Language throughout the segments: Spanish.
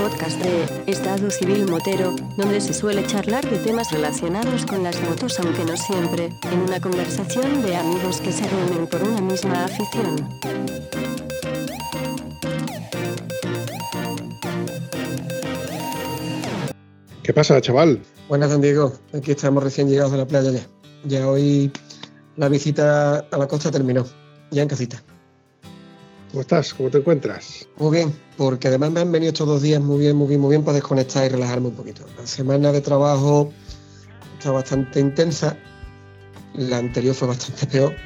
podcast de Estado Civil Motero, donde se suele charlar de temas relacionados con las motos, aunque no siempre, en una conversación de amigos que se reúnen por una misma afición. ¿Qué pasa, chaval? Buenas, don Diego. Aquí estamos recién llegados a la playa ya. Ya hoy la visita a la costa terminó. Ya en casita. ¿Cómo estás? ¿Cómo te encuentras? Muy bien, porque además me han venido estos dos días muy bien, muy bien, muy bien para desconectar y relajarme un poquito. La semana de trabajo está bastante intensa, la anterior fue bastante peor,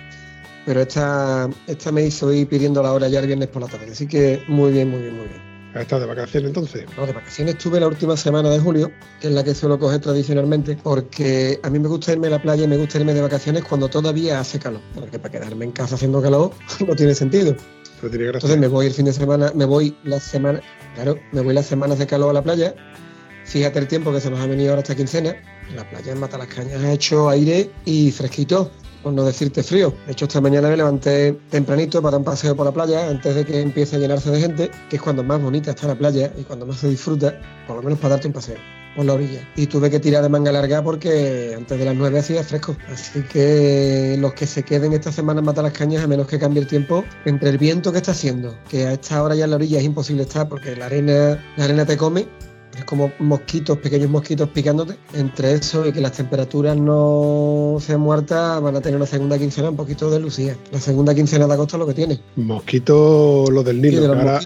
pero esta, esta me hizo ir pidiendo la hora ya el viernes por la tarde, así que muy bien, muy bien, muy bien. ¿Estás de vacaciones entonces? No, de vacaciones estuve la última semana de julio, que es la que suelo coger tradicionalmente, porque a mí me gusta irme a la playa y me gusta irme de vacaciones cuando todavía hace calor, porque para quedarme en casa haciendo calor no tiene sentido. Entonces me voy el fin de semana, me voy la semana, claro, me voy las semanas de calor a la playa. Fíjate el tiempo que se nos ha venido ahora esta quincena. La playa en Matalascañas ha hecho aire y fresquito, por no decirte frío. De hecho, esta mañana me levanté tempranito para dar un paseo por la playa antes de que empiece a llenarse de gente, que es cuando más bonita está la playa y cuando más se disfruta, por lo menos para darte un paseo por la orilla. Y tuve que tirar de manga larga porque antes de las 9 hacía fresco. Así que los que se queden esta semana en las Cañas, a menos que cambie el tiempo, entre el viento que está haciendo, que a esta hora ya en la orilla es imposible estar porque la arena, la arena te come, es como mosquitos, pequeños mosquitos picándote. Entre eso y que las temperaturas no sean muertas, van a tener una segunda quincena un poquito de lucía. La segunda quincena de agosto es lo que tiene. Mosquitos, los del Nilo. ahora,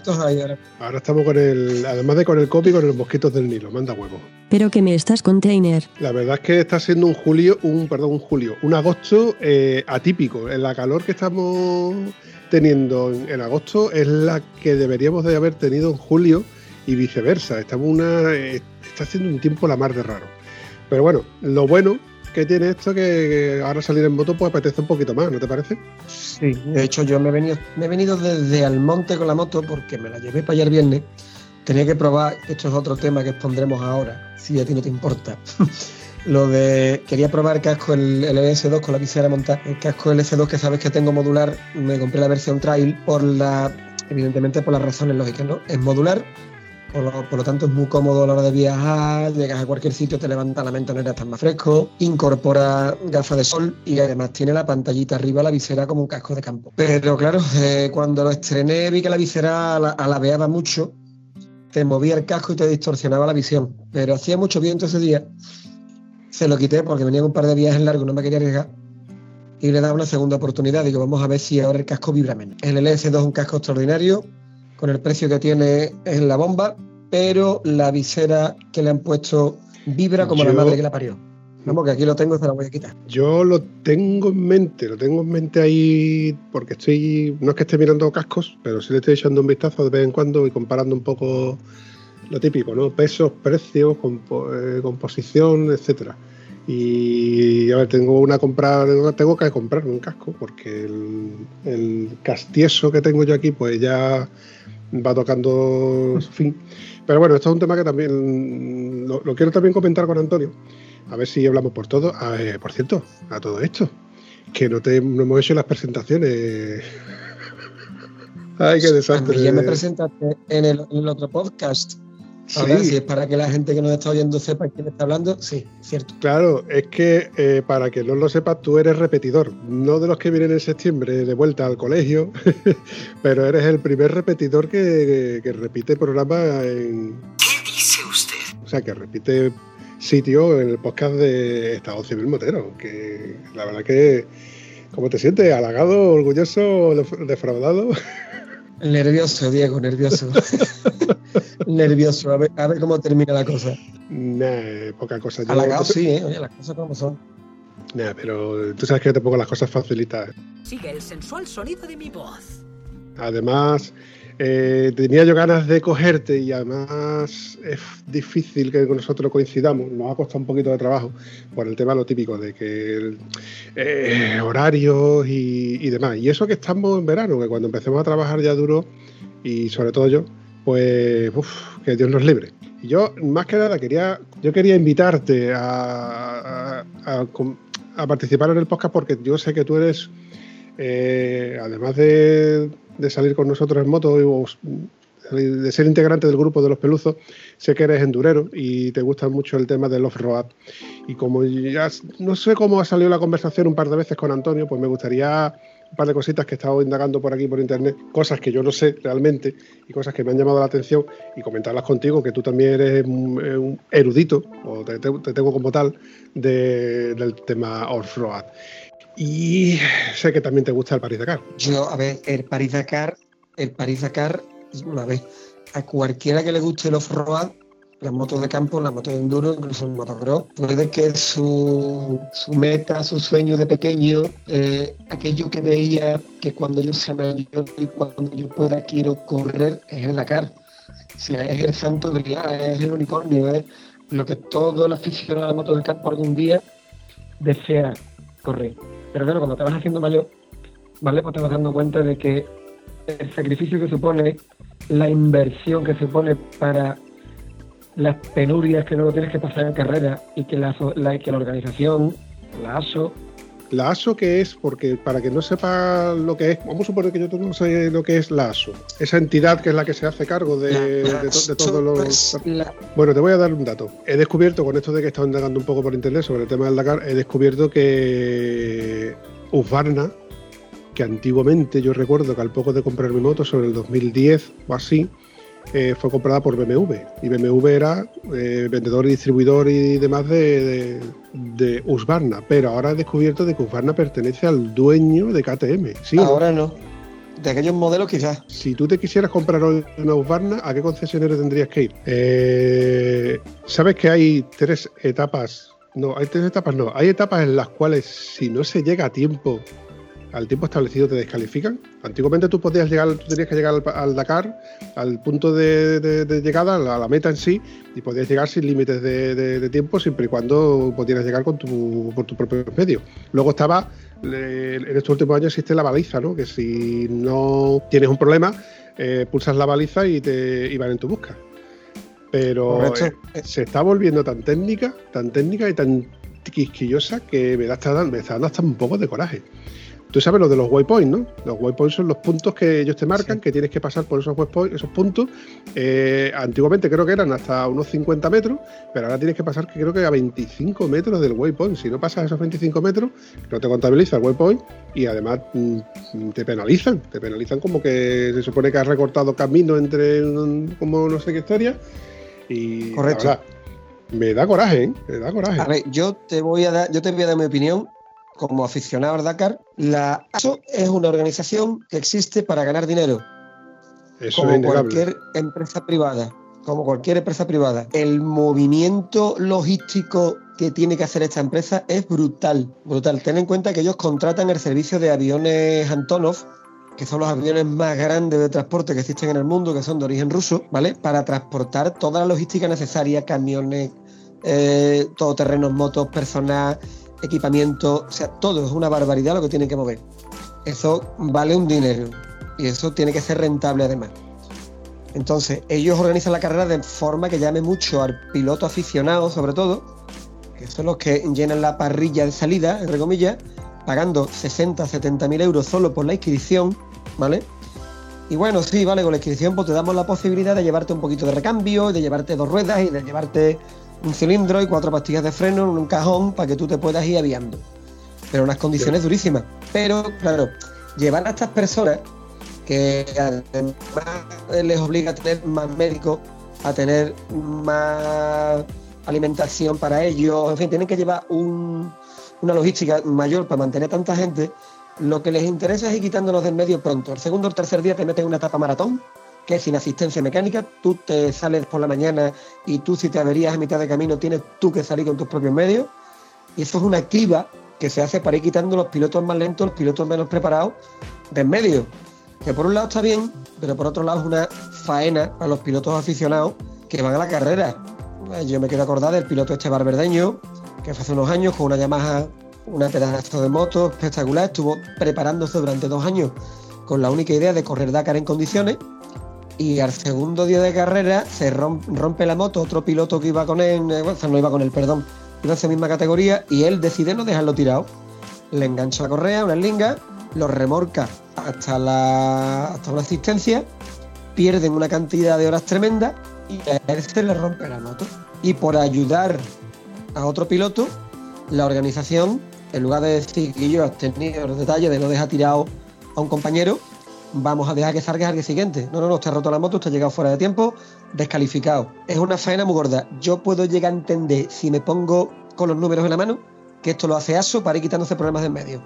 ahora. estamos con el, además de con el copy, con los mosquitos del Nilo. Manda huevo. Pero que me estás container. La verdad es que está siendo un julio, un, perdón, un julio, un agosto eh, atípico. En la calor que estamos teniendo en agosto es la que deberíamos de haber tenido en julio y viceversa. Estamos una, eh, está haciendo un tiempo la mar de raro. Pero bueno, lo bueno que tiene esto que ahora salir en moto pues apetece un poquito más, ¿no te parece? Sí, de hecho yo me he venido, me he venido desde Almonte con la moto porque me la llevé para el viernes. Tenía que probar, esto es otro tema que expondremos ahora, si a ti no te importa. Lo de, quería probar casco, el, el LS2 con la visera montada. El casco LS2 que sabes que tengo modular, me compré la versión trail por la, evidentemente por las razones lógicas, ¿no? Es modular, por lo, tanto, es muy cómodo a la hora de viajar, llegas a cualquier sitio, te levanta la mente, no estás más fresco, incorpora gafas de sol y además tiene la pantallita arriba, la visera como un casco de campo. Pero claro, eh, cuando lo estrené vi que la visera alabeaba mucho, te movía el casco y te distorsionaba la visión. Pero hacía mucho viento ese día, se lo quité porque venía un par de viajes largos, no me quería arriesgar. Y le daba una segunda oportunidad. Digo, vamos a ver si ahora el casco vibra menos. El LS2 es un casco extraordinario, con el precio que tiene en la bomba, pero la visera que le han puesto vibra como la madre que la parió. Vamos, que aquí lo tengo se la voy a quitar. Yo lo tengo en mente, lo tengo en mente ahí porque estoy, no es que esté mirando cascos, pero sí le estoy echando un vistazo de vez en cuando y comparando un poco lo típico, ¿no? Pesos, precios, eh, composición, etcétera. Y a ver, tengo una compra, tengo que comprar un casco porque el, el castieso que tengo yo aquí, pues ya va tocando su fin. Pero bueno, esto es un tema que también lo, quiero también comentar con Antonio, a ver si hablamos por todo. por cierto, a todo esto, que no, te, hemos hecho las presentaciones. Ay, qué desastre. ya me presentaste en el, en el otro podcast. Ahora, si es para que la gente que nos está oyendo sepa quién está hablando, sí, cierto. Claro, es que eh, para que no lo sepas, tú eres repetidor, no de los que vienen en septiembre de vuelta al colegio, pero eres el primer repetidor que, repite programa en. ¿Qué dice usted? O sea, que repite sitio en el podcast de Estado Civil Motero, que la verdad que. ¿Cómo te sientes? ¿Halagado, orgulloso, defraudado? Nervioso, Diego, nervioso. nervioso, a ver, a ver, cómo termina la cosa. Nah, poca cosa. Halagado sí, ¿eh? Oye, las cosas como son. Nah, pero tú sabes que te pongo las cosas facilitas. Sigue el sensual sonido de mi voz. Además, eh, tenía yo ganas de cogerte y además es difícil que nosotros coincidamos, nos ha costado un poquito de trabajo por el tema lo típico de que eh, horarios y, demás. Y eso que estamos en verano, que cuando empecemos a trabajar ya duro y sobre todo yo, pues que Dios nos libre. Y yo más que nada quería, yo quería invitarte a, participar en el podcast porque yo sé que tú eres, eh, además de de salir con nosotros en moto, de ser integrante del grupo de los peluzos, sé que eres endurero y te gusta mucho el tema del off-road. Y como ya no sé cómo ha salido la conversación un par de veces con Antonio, pues me gustaría un par de cositas que he estado indagando por aquí por internet, cosas que yo no sé realmente y cosas que me han llamado la atención y comentarlas contigo, que tú también eres un, erudito, o te, tengo como tal, del tema off-road. Y sé que también te gusta el Paris Dakar. Yo, a ver, el Paris Dakar, el Paris Dakar, una vez, a cualquiera que le guste el off-road, las motos de campo, las motos de enduro, incluso el motocross, puede que su, su meta, su sueño de pequeño, eh, aquello que veía que cuando yo sea mayor y cuando yo pueda quiero correr, es el Dakar. Si es el santo día, es el unicornio, es lo que todo el aficionado a la moto de campo algún día desea correr. Pero claro, cuando te vas haciendo mayor, ¿vale? Pues te vas dando cuenta de que el sacrificio que supone, la inversión que supone para las penurias que luego tienes que pasar en carrera y que la, que la organización, la ASO, la ASO que es, porque para que no sepa lo que es, vamos a suponer que yo no sé lo que es la ASO, esa entidad que es la que se hace cargo de, todos los... Bueno, te voy a dar un dato. He descubierto, con esto de que he estado indagando un poco por internet sobre el tema del Dakar, he descubierto que Husqvarna, que antiguamente yo recuerdo que al poco de comprar mi moto, sobre el 2010 o así, eh, fue comprada por BMW. Y BMW era eh, vendedor y distribuidor y demás de, de, Husqvarna. Pero ahora he descubierto de que Husqvarna pertenece al dueño de KTM. ¿sí? Ahora no. De aquellos modelos quizás. Si tú te quisieras comprar una Husqvarna, ¿a qué concesionario tendrías que ir? Eh, ¿Sabes que hay tres etapas? No, hay tres etapas, no. Hay etapas en las cuales si no se llega a tiempo al tiempo establecido te descalifican. Antiguamente tú podías llegar, tú tenías que llegar al, Dakar, al punto de, llegada, a la, meta en sí, y podías llegar sin límites de, tiempo, siempre y cuando pudieras llegar con tu, por tu propio medio. Luego estaba, en estos últimos años existe la baliza, ¿no? que si no tienes un problema, eh, pulsas la baliza y te y van en tu busca. Pero eh, se está volviendo tan técnica, tan técnica y tan quisquillosa que me, da me está dando hasta un poco de coraje. Tú sabes lo de los waypoints, ¿no? Los waypoints son los puntos que ellos te marcan, que tienes que pasar por esos waypoints, esos puntos. Eh, antiguamente creo que eran hasta unos 50 metros, pero ahora tienes que pasar que creo que a 25 metros del waypoint. Si no pasas esos 25 metros, no te contabiliza el waypoint y además mm, te penalizan. Te penalizan como que se supone que has recortado camino entre como no sé qué historia. Y Correcto. me da coraje, ¿eh? Me da coraje. A ver, yo te voy a dar, yo te voy a dar mi opinión como aficionado al Dakar, la ASO es una organización que existe para ganar dinero. Eso como cualquier empresa privada. Como cualquier empresa privada. El movimiento logístico que tiene que hacer esta empresa es brutal. Brutal. Ten en cuenta que ellos contratan el servicio de aviones Antonov, que son los aviones más grandes de transporte que existen en el mundo, que son de origen ruso, ¿vale? Para transportar toda la logística necesaria, camiones, eh, todoterrenos, motos, personal, equipamiento, o sea, todo es una barbaridad lo que tienen que mover. Eso vale un dinero y eso tiene que ser rentable además. Entonces, ellos organizan la carrera de forma que llame mucho al piloto aficionado, sobre todo, que son los que llenan la parrilla de salida, entre comillas, pagando 60, 70 mil euros solo por la inscripción, ¿vale? Y bueno, sí, vale, con la inscripción pues te damos la posibilidad de llevarte un poquito de recambio, de llevarte dos ruedas y de llevarte un cilindro y cuatro pastillas de freno en un cajón para que tú te puedas ir aviando. Pero unas condiciones durísimas. Pero, claro, llevar a estas personas que además les obliga a tener más médicos, a tener más alimentación para ellos, en fin, tienen que llevar una logística mayor para mantener tanta gente. Lo que les interesa es ir quitándonos del medio pronto. El segundo o tercer día te meten una etapa maratón que sin asistencia mecánica, tú te sales por la mañana y tú si te averías a mitad de camino tienes tú que salir con tus propios medios. Y eso es una criba que se hace para ir quitando los pilotos más lentos, los pilotos menos preparados de en medio. Que por un lado está bien, pero por otro lado es una faena a los pilotos aficionados que van a la carrera. Yo me quiero acordar del piloto este barberdeño, que hace unos años con una Yamaha, una pedazo de moto espectacular, estuvo preparándose durante dos años con la única idea de correr Dakar en condiciones y al segundo día de carrera se rompe, la moto, otro piloto que iba con él, eh, bueno, no iba con él, perdón, iba en esa misma categoría y él decide no dejarlo tirado. Le engancha la correa, una linga, lo remorca hasta, la, hasta una asistencia pierden una cantidad de horas tremenda y a él se le rompe la moto. Y por ayudar a otro piloto, la organización, en lugar de decir que yo he tenido los detalles de no dejar tirado a un compañero, vamos a dejar que salga al siguiente. No, no, no, usted ha roto la moto, usted ha llegado fuera de tiempo, descalificado. Es una faena muy gorda. Yo puedo llegar a entender, si me pongo con los números en la mano, que esto lo hace ASO para ir quitándose problemas de en medio.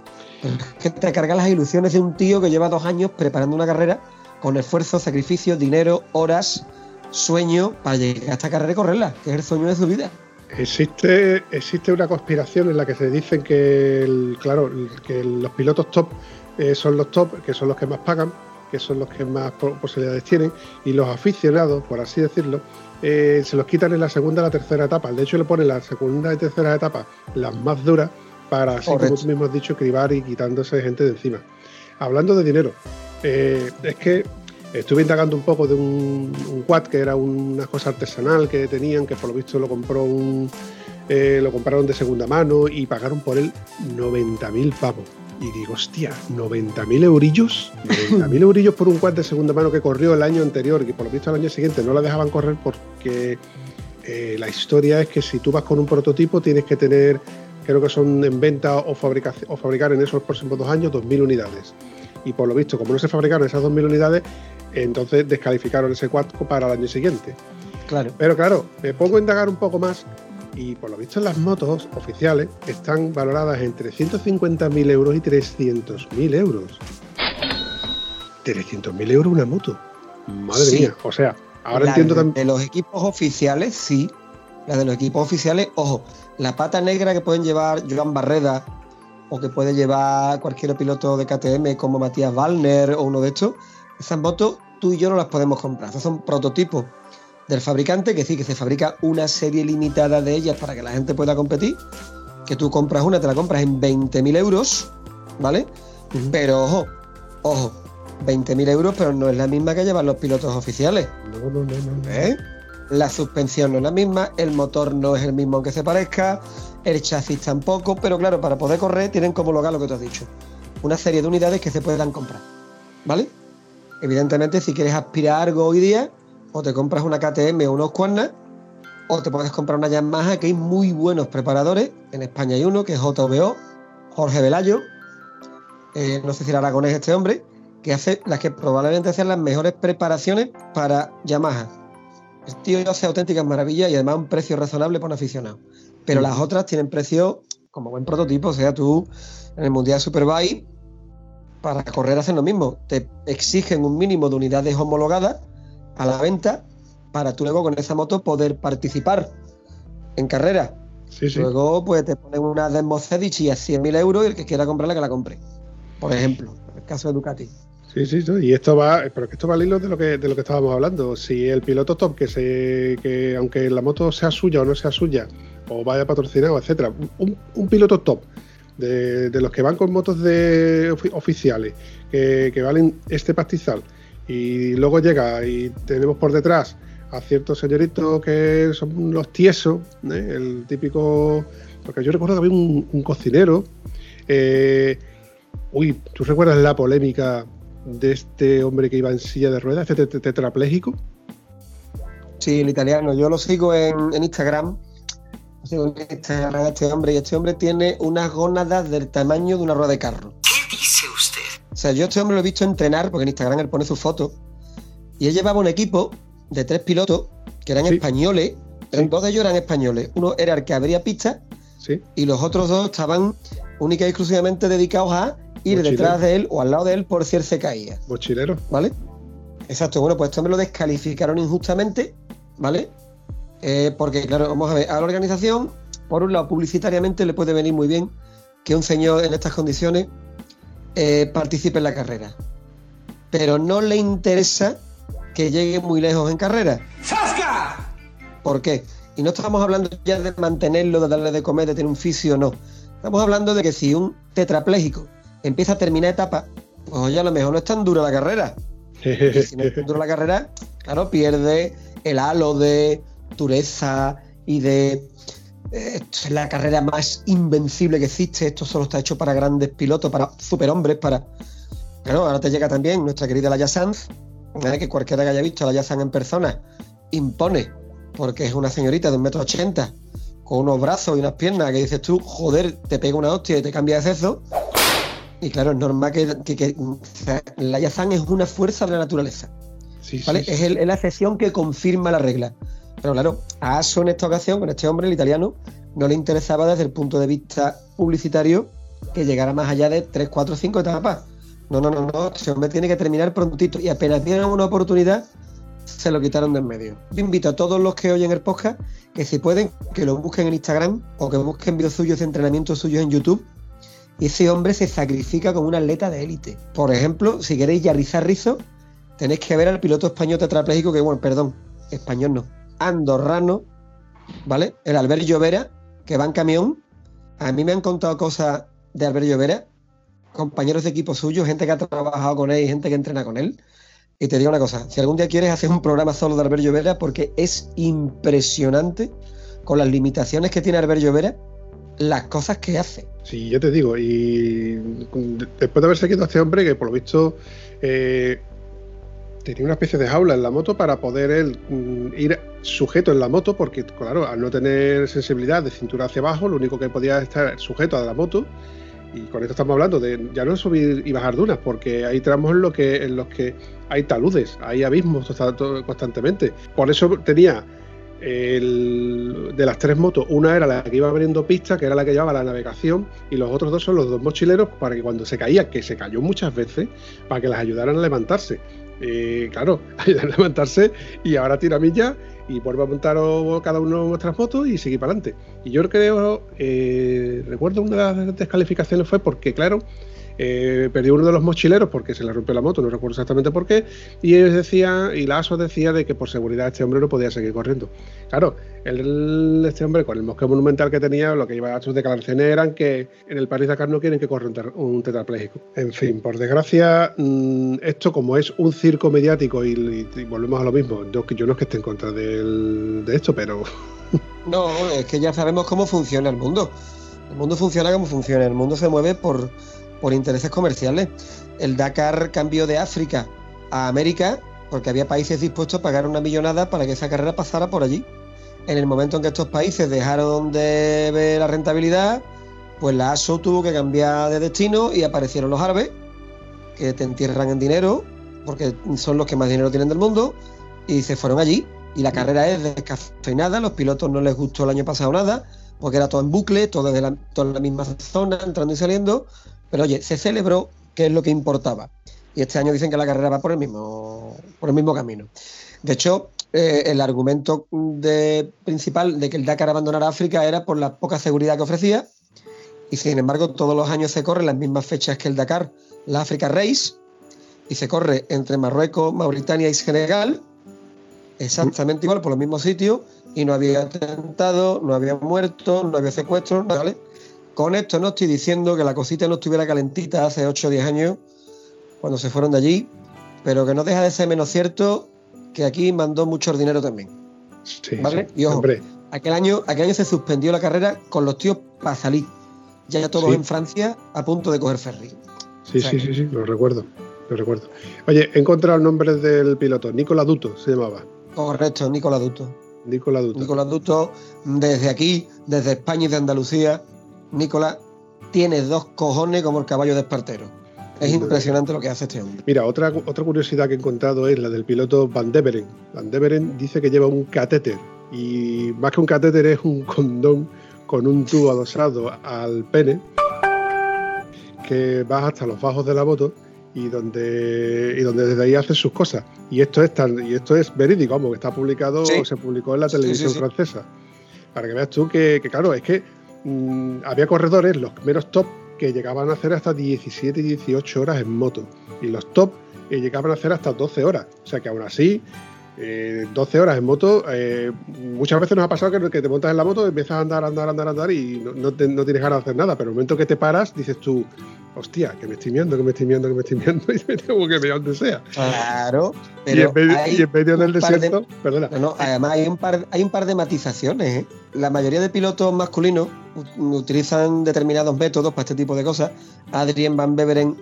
Que te carga las ilusiones de un tío que lleva dos años preparando una carrera con esfuerzo, sacrificio, dinero, horas, sueño para llegar a esta carrera y correrla, que es el sueño de su vida. Existe, existe una conspiración en la que se dicen que, claro, que los pilotos top eh, son los top, que son los que más pagan, que son los que más po- posibilidades tienen, y los aficionados, por así decirlo, eh, se los quitan en la segunda y la tercera etapa. De hecho, le ponen la segunda y tercera etapa las más duras para, así como tú mismo has dicho, cribar y quitándose gente de encima. Hablando de dinero, eh, es que estuve indagando un poco de un, un quad que era una cosa artesanal que tenían, que por lo visto lo compró un, eh, lo compraron de segunda mano y pagaron por él 90.000 pavos. Y digo, hostia, 90.000 eurillos, 90.000 eurillos por un quad de segunda mano que corrió el año anterior y que por lo visto el año siguiente no la dejaban correr porque eh, la historia es que si tú vas con un prototipo tienes que tener, creo que son en venta o, fabrica- o fabricar en esos próximos dos años 2.000 unidades. Y por lo visto, como no se fabricaron esas 2.000 unidades, entonces descalificaron ese quad para el año siguiente. Claro. Pero claro, me pongo a indagar un poco más y por lo visto las motos oficiales están valoradas entre 150.000 euros y 300.000 euros. 300.000 euros una moto. Madre Sí. mía. O sea, ahora La entiendo también... De los equipos oficiales, sí. La de los equipos oficiales, ojo, la pata negra que pueden llevar Joan Barreda o que puede llevar cualquier piloto de KTM como Matías Wallner o uno de estos, esas motos tú y yo no las podemos comprar. Esos son prototipos del fabricante, que sí, que se fabrica una serie limitada de ellas para que la gente pueda competir. Que tú compras una, te la compras en 20.000 euros, ¿vale? Pero ojo, ojo, 20.000 euros, pero no es la misma que llevan los pilotos oficiales. No, no, no, no, no. ¿eh? La suspensión no es la misma, el motor no es el mismo aunque se parezca, el chasis tampoco, pero claro, para poder correr tienen como homologar lo que tú has dicho. Una serie de unidades que se puedan comprar. ¿Vale? Evidentemente, si quieres aspirar a algo hoy día, o te compras una KTM o unos Cuernas, o te puedes comprar una Yamaha, que hay muy buenos preparadores. En España hay uno que es JVO, Jorge Velayo. eh, no sé si era aragonés este hombre, que hace las que probablemente sean las mejores preparaciones para Yamaha. El tío hace auténticas maravillas y además un precio razonable para un aficionado. Pero las otras tienen precio como buen prototipo. O sea, tú en el Mundial Superbike, para correr hacen lo mismo. Te exigen un mínimo de unidades homologadas a la venta para tú luego con esa moto poder participar en carrera. Sí, sí. Luego, pues te ponen una Desmo Cedici a 100.000 euros y el que quiera comprarla, que la compre. Por ejemplo, en el caso de Ducati. Sí, sí, sí, y esto va, pero que esto va al hilo de lo que de lo que estábamos hablando. Si el piloto top que se que aunque la moto sea suya o no sea suya o vaya patrocinado, etcétera, un, un piloto top de, de los que van con motos de ofi- oficiales que, que valen este pastizal y luego llega y tenemos por detrás a ciertos señoritos que son los tiesos, ¿eh? el típico, porque yo recuerdo que había un, cocinero. eh, Uy, ¿tú recuerdas la polémica de este hombre que iba en silla de ruedas, este tet- tetrapléjico? Sí, el italiano. Yo lo sigo en, en Instagram. Lo sigo en Instagram a este hombre y este hombre tiene unas gónadas del tamaño de una rueda de carro. Sea, yo a este hombre lo he visto entrenar porque en Instagram él pone su foto y él llevaba un equipo de tres pilotos que eran Sí. españoles. Sí. Dos de ellos eran españoles. Uno era el que abría pistas Sí, y los otros dos estaban única y exclusivamente dedicados a ir Mochilero. detrás de él o al lado de él por si él se caía. mochilero. ¿vale? Exacto, bueno, pues este hombre lo descalificaron injustamente, ¿vale? Eh, porque, claro, vamos a ver, a la organización, por un lado, publicitariamente le puede venir muy bien que un señor en estas condiciones eh, participe en la carrera. Pero no le interesa que llegue muy lejos en carrera. ¡Zasca! ¿Por qué? Y no estamos hablando ya de mantenerlo, de darle de comer, de tener un fisio, no. Estamos hablando de que si un tetrapléjico empieza a terminar etapa, pues oye, a lo mejor no es tan dura la carrera. Y si no es tan dura la carrera, claro, pierde el halo de dureza y de. Esto es la carrera más invencible que existe. Esto solo está hecho para grandes pilotos, para superhombres, para. Claro, ahora te llega también nuestra querida Laia Sanz, ¿eh? que cualquiera que haya visto a la Yazan en persona impone, porque es una señorita de un metro ochenta, con unos brazos y unas piernas que dices tú, joder, te pega una hostia y te cambia de sexo. Y claro, es normal que, que- que- o sea, es una fuerza de la naturaleza. Sí, sí. Es, el- es la excepción que confirma la regla. Pero claro, a Aso en esta ocasión, con este hombre, el italiano, no le interesaba desde el punto de vista publicitario que llegara más allá de 3, 4, 5 etapas. No, no, no, no. Este hombre tiene que terminar prontito. Y apenas dieron una oportunidad, se lo quitaron de en medio. Yo invito a todos los que oyen el podcast que si pueden, que lo busquen en Instagram o que busquen vídeos suyos de entrenamiento suyos en YouTube. Y ese hombre se sacrifica como un atleta de élite. Por ejemplo, si queréis ya rizar rizo, tenéis que ver al piloto español tetrapléjico, que bueno, perdón, español no, andorrano, ¿vale? El Albert Llovera, que va en camión. A mí me han contado cosas de Albert Llovera, compañeros de equipo suyo, gente que ha trabajado con él y gente que entrena con él. Y te digo una cosa, si algún día quieres hacer un programa solo de Albert Llovera, porque es impresionante con las limitaciones que tiene Albert Llovera, las cosas que hace. Sí, ya te digo, y de- después de haberse quedado este hombre, que por lo visto eh, tenía una especie de jaula en la moto para poder él mm, ir sujeto en la moto, porque claro, al no tener sensibilidad de cintura hacia abajo, lo único que podía estar sujeto a la moto, y con esto estamos hablando de ya no subir y bajar dunas, porque hay tramos en, los que hay taludes, hay abismos constantemente. Por eso tenía de las tres motos, una era la que iba abriendo pistas, que era la que llevaba la navegación, y los otros dos son los dos mochileros para que cuando se caía, que se cayó muchas veces, para que las ayudaran a levantarse. Eh, claro, ayudar a levantarse y ahora tira millas y vuelve a montar o- cada uno vuestras motos y seguir para adelante. Y yo creo, eh, recuerdo una de las descalificaciones fue porque, claro, eh, perdió uno de los mochileros porque se le rompió la moto, no recuerdo exactamente por qué, y ellos decían, y la ASO decía de que por seguridad este hombre no podía seguir corriendo. Claro, el- este hombre con el mosqueo monumental que tenía, lo que iba a sus declaraciones eran que en el París Dakar no quieren que corra un, ter- tetrapléjico. En fin, por desgracia, mm, esto como es un circo mediático y, volvemos a lo mismo, yo, yo no es que esté en contra de esto, pero No, es que ya sabemos cómo funciona el mundo. El mundo funciona como funciona. El mundo se mueve por, por intereses comerciales. El Dakar cambió de África a América porque había países dispuestos a pagar una millonada para que esa carrera pasara por allí. En el momento en que estos países dejaron de ver la rentabilidad, pues la ASO tuvo que cambiar de destino y aparecieron los árabes, que te entierran en dinero, porque son los que más dinero tienen del mundo, y se fueron allí. Y la carrera es descafeinada, los pilotos no les gustó el año pasado nada, porque era todo en bucle, todo desde la, en la misma zona, entrando y saliendo. Pero oye, se celebró, que es lo que importaba. Y este año dicen que la carrera va por el mismo, por el mismo camino. De hecho, eh, el argumento de, principal de que el Dakar abandonara África era por la poca seguridad que ofrecía. Y sin embargo, todos los años se corren las mismas fechas que el Dakar, la Africa Race, y se corre entre Marruecos, Mauritania y Senegal, exactamente igual por los mismos sitios, y no había atentado, no había muertos, no había secuestros, ¿vale? Con esto no estoy diciendo que la cosita no estuviera calentita hace 8 o 10 años, cuando se fueron de allí, pero que no deja de ser menos cierto que aquí mandó mucho dinero también. sí, Vale, sí. y ojo. hombre, Aquel año, aquel año se suspendió la carrera con los tíos para salir. Ya todos Sí. en Francia a punto de coger ferry. sí, o sea sí, que- sí, sí, lo recuerdo, lo recuerdo. Oye, he encontrado el nombre del piloto, Nicola Duto se llamaba, Correcto, Nicolás Duto. Nicola Duto. Nicolás Duto, desde aquí, desde España y de Andalucía, Nicolás tiene dos cojones como el caballo de Espartero. Es impresionante lo que hace este hombre. Mira, otra, otra curiosidad que he encontrado es la del piloto Van Deveren. Van Deveren dice que lleva un catéter y más que un catéter es un condón con un tubo adosado al pene que va hasta los bajos de la moto y donde, y donde desde ahí hace sus cosas. Y esto es tan, y esto es verídico, vamos, que está publicado, Sí. se publicó en la televisión sí, sí. francesa. Para que veas tú que, que, claro, es que mm, había corredores, los primeros top, que llegaban a hacer hasta 17 y 18 horas en moto. Y los top eh, llegaban a hacer hasta 12 horas. O sea que aún así, eh, 12 horas en moto, eh, muchas veces nos ha pasado que, que te montas en la moto, empiezas a andar, andar, andar, andar y no, no te- no tienes ganas de hacer nada. Pero el momento que te paras, dices tú, hostia, que me estoy miando, que me estoy miando, que me estoy miando y me tengo que mirar donde sea. Claro, Y pero en, medio, hay y en medio del par de- desierto, perdona, No, no, además hay un par, hay un par de matizaciones. ¿eh? La mayoría de pilotos masculinos utilizan determinados métodos para este tipo de cosas. Adrien Van Beveren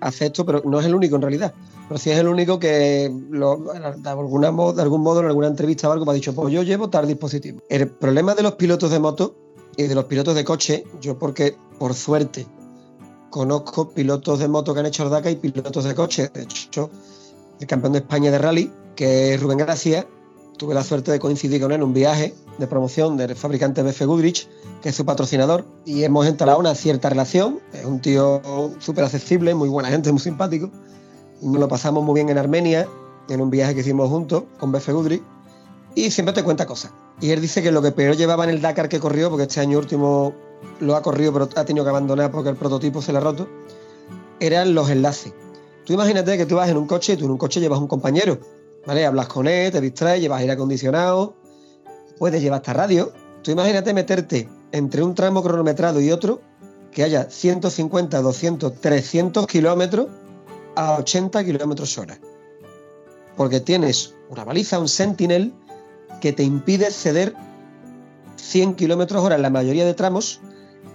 hace esto, pero no es el único en realidad. Pero sí es el único que lo, de algún modo en alguna entrevista o algo me ha dicho, pues yo llevo tal dispositivo. El problema de los pilotos de moto y de los pilotos de coche, yo porque por suerte conozco pilotos de moto que han hecho el DACA y pilotos de coche. De hecho, el campeón de España de rally, que es Rubén Gracia, tuve la suerte de coincidir con él en un viaje de promoción del fabricante BF Goodrich, que es su patrocinador, y hemos instalado una cierta relación. Es un tío súper accesible, muy buena gente, muy simpático. Y nos lo pasamos muy bien en Armenia, en un viaje que hicimos juntos con BF Goodrich, y siempre te cuenta cosas. Y él dice que lo que peor llevaba en el Dakar que corrió, porque este año último lo ha corrido pero ha tenido que abandonar porque el prototipo se le ha roto, eran los enlaces. Tú imagínate que tú vas en un coche y tú en un coche llevas un compañero, ¿vale? Hablas con él, te distraes, llevas aire acondicionado, puedes llevar hasta radio. Tú imagínate meterte entre un tramo cronometrado y otro que haya 150, 200, 300 kilómetros a 80 kilómetros hora. Porque tienes una baliza, un sentinel, que te impide ceder 100 kilómetros hora en la mayoría de tramos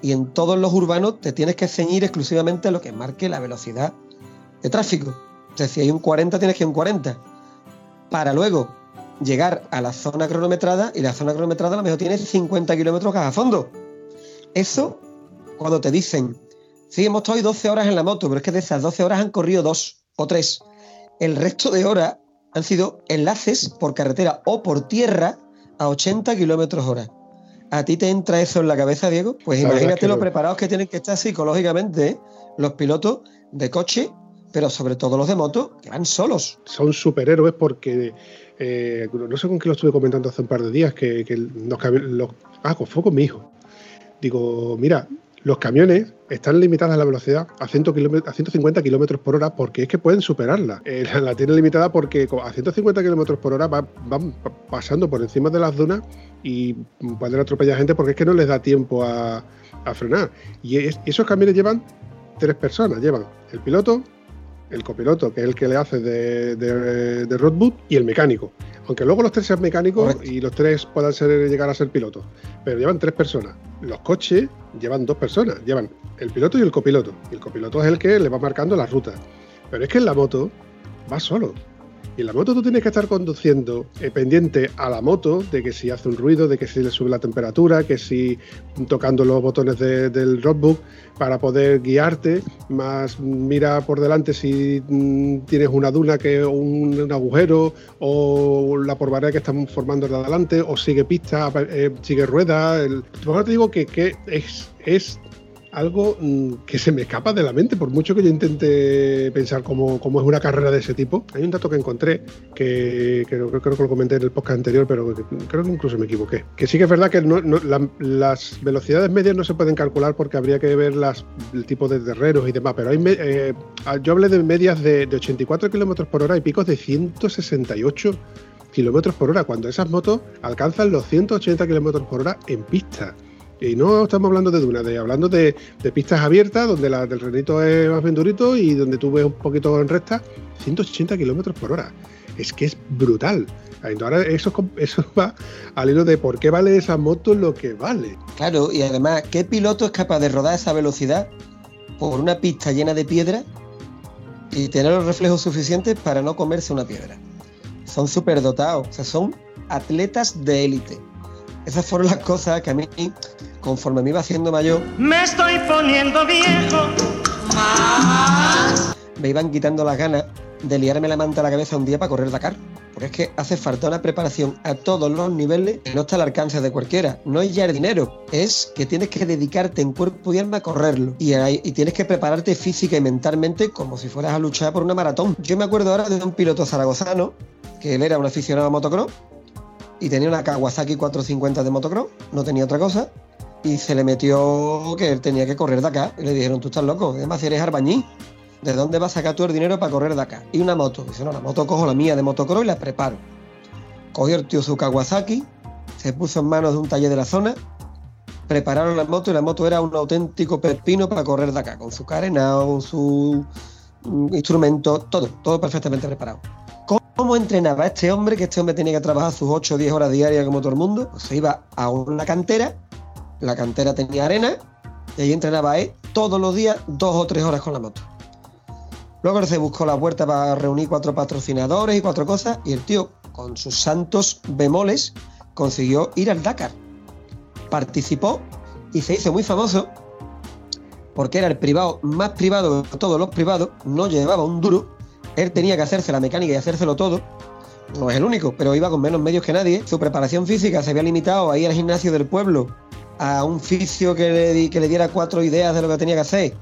y en todos los urbanos te tienes que ceñir exclusivamente a lo que marque la velocidad de tráfico. Sea, si hay un 40, tienes que ir un 40. Para luego llegar a la zona cronometrada y la zona cronometrada a lo mejor tiene 50 kilómetros a fondo. Eso, cuando te dicen, sí, hemos estado 12 horas en la moto, pero es que de esas 12 horas han corrido dos o tres. El resto de horas han sido enlaces por carretera o por tierra a 80 kilómetros hora. ¿A ti te entra eso en la cabeza, Diego? Pues imagínate lo preparados que tienen que estar psicológicamente los pilotos de coche, pero sobre todo los de moto, que van solos. Son superhéroes porque, eh, no sé con qué lo estuve comentando hace un par de días, que, los, los, ah, fue con mi hijo. Digo, mira, los camiones están limitadas la velocidad a, 150 kilómetros por hora porque es que pueden superarla. Eh, la, tienen limitada porque a 150 kilómetros por hora van, pasando por encima de las dunas y pueden atropellar gente porque es que no les da tiempo a, frenar. Y esos camiones llevan tres personas: llevan el piloto, el copiloto, que es el que le hace de, de, de roadbook, y el mecánico. Aunque luego los tres sean mecánicos y los tres puedan ser, llegar a ser pilotos. Pero llevan tres personas. Los coches llevan dos personas. Llevan el piloto y el copiloto. Y el copiloto es el que le va marcando la ruta. Pero es que en la moto va solo. Y la moto tú tienes que estar conduciendo eh, pendiente a la moto de que si hace un ruido, de que si le sube la temperatura, que si tocando los botones del roadbook para poder guiarte, más mira por delante si mm, tienes una duna que un, un agujero o la porvaré que están formando de adelante o sigue pista, eh, sigue rueda. El, te digo que, es algo mm, que se me escapa de la mente, por mucho que yo intente pensar cómo, cómo es una carrera de ese tipo. Hay un dato que encontré, que, creo, que lo comenté en el podcast anterior, pero creo que incluso me equivoqué. Que sí que es verdad que las velocidades medias no se pueden calcular porque habría que ver el tipo de terrenos y demás, pero eh, yo hablé de medias de, de 84 kilómetros por hora y picos de 168 kilómetros por hora, cuando esas motos alcanzan los 180 kilómetros por hora en pista. Y no estamos hablando de dunas, de, hablando de, pistas abiertas, donde la del renito es más bendurito y donde tú ves un poquito en recta, 180 kilómetros por hora. Es que es brutal. Ahora eso, eso va al hilo de por qué vale esa moto lo que vale. Claro, y además, ¿qué piloto es capaz de rodar esa velocidad por una pista llena de piedra y tener los reflejos suficientes para no comerse una piedra? Son súper dotados, o sea, son atletas de élite. Esas fueron las cosas que a mí conforme me iba haciendo mayor, me estoy poniendo viejo. Me iban quitando las ganas de liarme la manta a la cabeza un día para correr Dakar. Porque es que hace falta una preparación a todos los niveles y no está al alcance de cualquiera. No es ya el dinero, es que tienes que dedicarte en cuerpo y alma a correrlo. Y, y tienes que prepararte física y mentalmente como si fueras a luchar por una maratón. Yo me acuerdo ahora de un piloto zaragozano, que él era un aficionado a motocross, y tenía una Kawasaki 450 de motocross, no tenía otra cosa, y se le metió que él tenía que correr de acá. Y le dijeron, tú estás loco, además eres arbañí. ¿De dónde vas a sacar tú el dinero para correr de acá? Y una moto. Dice, no, la moto cojo la mía de motocross y la preparo. Cogió el tío su Kawasaki, se puso en manos de un taller de la zona, prepararon la moto y la moto era un auténtico pepino para correr de acá, con su carenado, con su mm, instrumento, todo, todo perfectamente preparado. ¿Cómo entrenaba este hombre? Que este hombre tenía que trabajar sus 8 o 10 horas diarias como todo el mundo. Pues se iba a una cantera la cantera tenía arena y ahí entrenaba él todos los días dos o tres horas con la moto. Luego se buscó la puerta para reunir cuatro patrocinadores y cuatro cosas, y el tío, con sus santos bemoles, consiguió ir al Dakar. Participó y se hizo muy famoso porque era el privado más privado de todos los privados, no llevaba un duro, él tenía que hacerse la mecánica y hacérselo todo. No es el único, pero iba con menos medios que nadie. Su preparación física se había limitado a ir al gimnasio del pueblo, a un fisio que le, que le diera cuatro ideas de lo que tenía que hacer,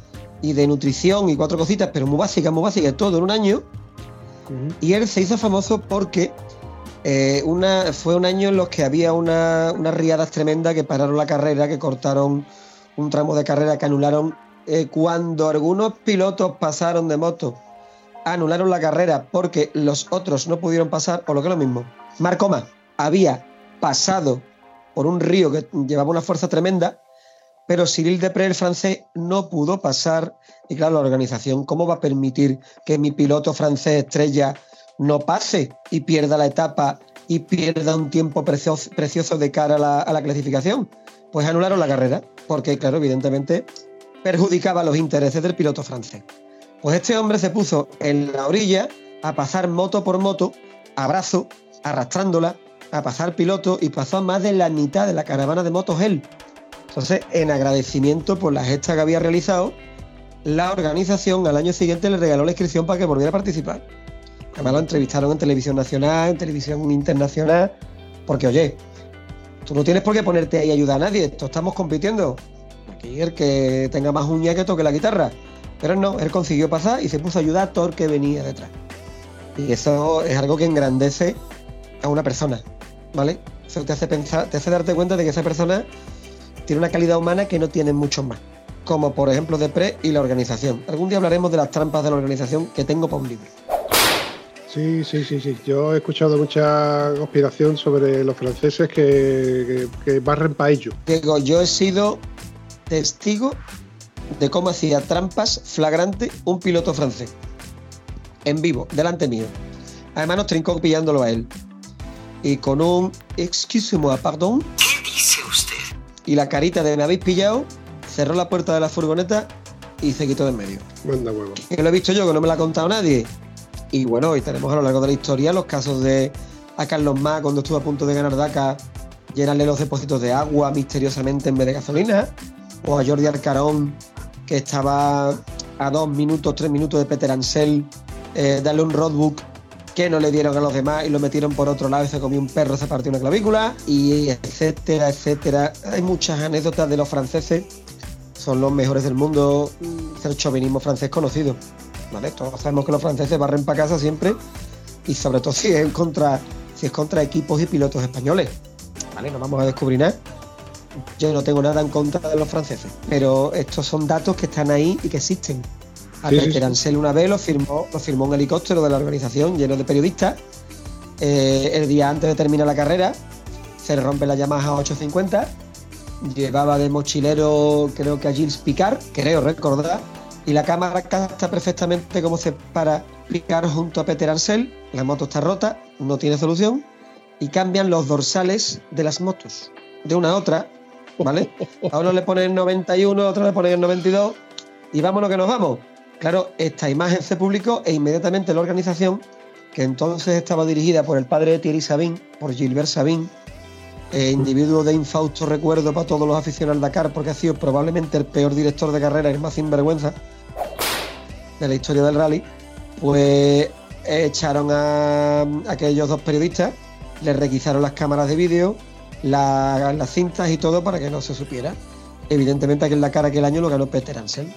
y de nutrición y cuatro cositas, pero muy básicas, muy básicas, todo en un año. Y él se hizo famoso porque eh, una, fue un año en los que había una, unas riadas tremendas que pararon la carrera, que cortaron un tramo de carrera, que anularon eh, cuando algunos pilotos pasaron de moto. Anularon la carrera porque los otros no pudieron pasar, o lo que es lo mismo. Marcoma había pasado por un río que llevaba una fuerza tremenda, pero Cyril Depré, el francés, no pudo pasar. Y claro, la organización, ¿cómo va a permitir que mi piloto francés estrella no pase y pierda la etapa y pierda un tiempo precioso, precioso de cara a la, clasificación? Pues anularon la carrera, porque claro, evidentemente perjudicaba los intereses del piloto francés. Pues este hombre se puso en la orilla a pasar moto por moto, a brazo, arrastrándola, a pasar piloto y pasó a más de la mitad de la caravana de motos él. Entonces, en agradecimiento por la gesta que había realizado, la organización al año siguiente le regaló la inscripción para que volviera a participar. Además lo entrevistaron en televisión nacional, en televisión internacional, porque oye, tú no tienes por qué ponerte ahí ayudar a nadie, esto estamos compitiendo. Aquí el que tenga más uña que toque la guitarra. Pero no, él consiguió pasar y se puso a ayudar a todo el que venía detrás. Y eso es algo que engrandece a una persona, ¿vale? Eso te hace pensar, te hace darte cuenta de que esa persona tiene una calidad humana que no tienen muchos más. Como por ejemplo Depre y la organización. Algún día hablaremos de las trampas de la organización que tengo para un libro. Sí, sí, sí, sí. Yo he escuchado mucha conspiración sobre los franceses que, que, que barren para ello. Digo, yo he sido testigo de cómo hacía trampas flagrante un piloto francés. En vivo, delante mío. Además nos trincó pillándolo a él. Y con un excuse-moi, pardon. ¿Qué dice usted? Y la carita de me habéis pillado, cerró la puerta de la furgoneta y se quitó de en medio. Manda huevo. Que lo he visto yo, que no me lo ha contado nadie. Y bueno, hoy tenemos a lo largo de la historia los casos de a Carlos Má cuando estuvo a punto de ganar Dakar, llenarle los depósitos de agua misteriosamente en vez de gasolina. O a Jordi Arcarón, que estaba a dos minutos, tres minutos de Peter Ansel, eh, darle un roadbook que no le dieron a los demás y lo metieron por otro lado y se comió un perro, se partió una clavícula, y etcétera, etcétera. Hay muchas anécdotas de los franceses, son los mejores del mundo, es el chauvinismo francés conocido. ¿vale? Todos sabemos que los franceses barren para casa siempre y sobre todo si es contra, si es contra equipos y pilotos españoles. ¿vale? No vamos a descubrir nada. Yo no tengo nada en contra de los franceses, pero estos son datos que están ahí y que existen. A Sí, sí. Ansel una vez lo firmó, lo firmó un helicóptero de la organización lleno de periodistas. Eh, el día antes de terminar la carrera, se le rompe la Yamaha 850. Llevaba de mochilero, creo que a Gilles Picard, creo recordar. Y la cámara capta perfectamente cómo se para Picard junto a Peter Ansel. La moto está rota, no tiene solución. Y cambian los dorsales de las motos, de una a otra. ¿Vale? A uno le ponen 91, a otro le ponen 92. Y vámonos que nos vamos. Claro, esta imagen se publicó e inmediatamente la organización, que entonces estaba dirigida por el padre de Thierry Sabin, por Gilbert Sabin, eh, individuo de infausto recuerdo para todos los aficionados al Dakar, porque ha sido probablemente el peor director de carrera y el más sinvergüenza de la historia del rally, pues echaron a, aquellos dos periodistas, les requisaron las cámaras de vídeo, la- las cintas y todo para que no se supiera. Evidentemente aquí en Dakar aquel año lo ganó Peter Ansel.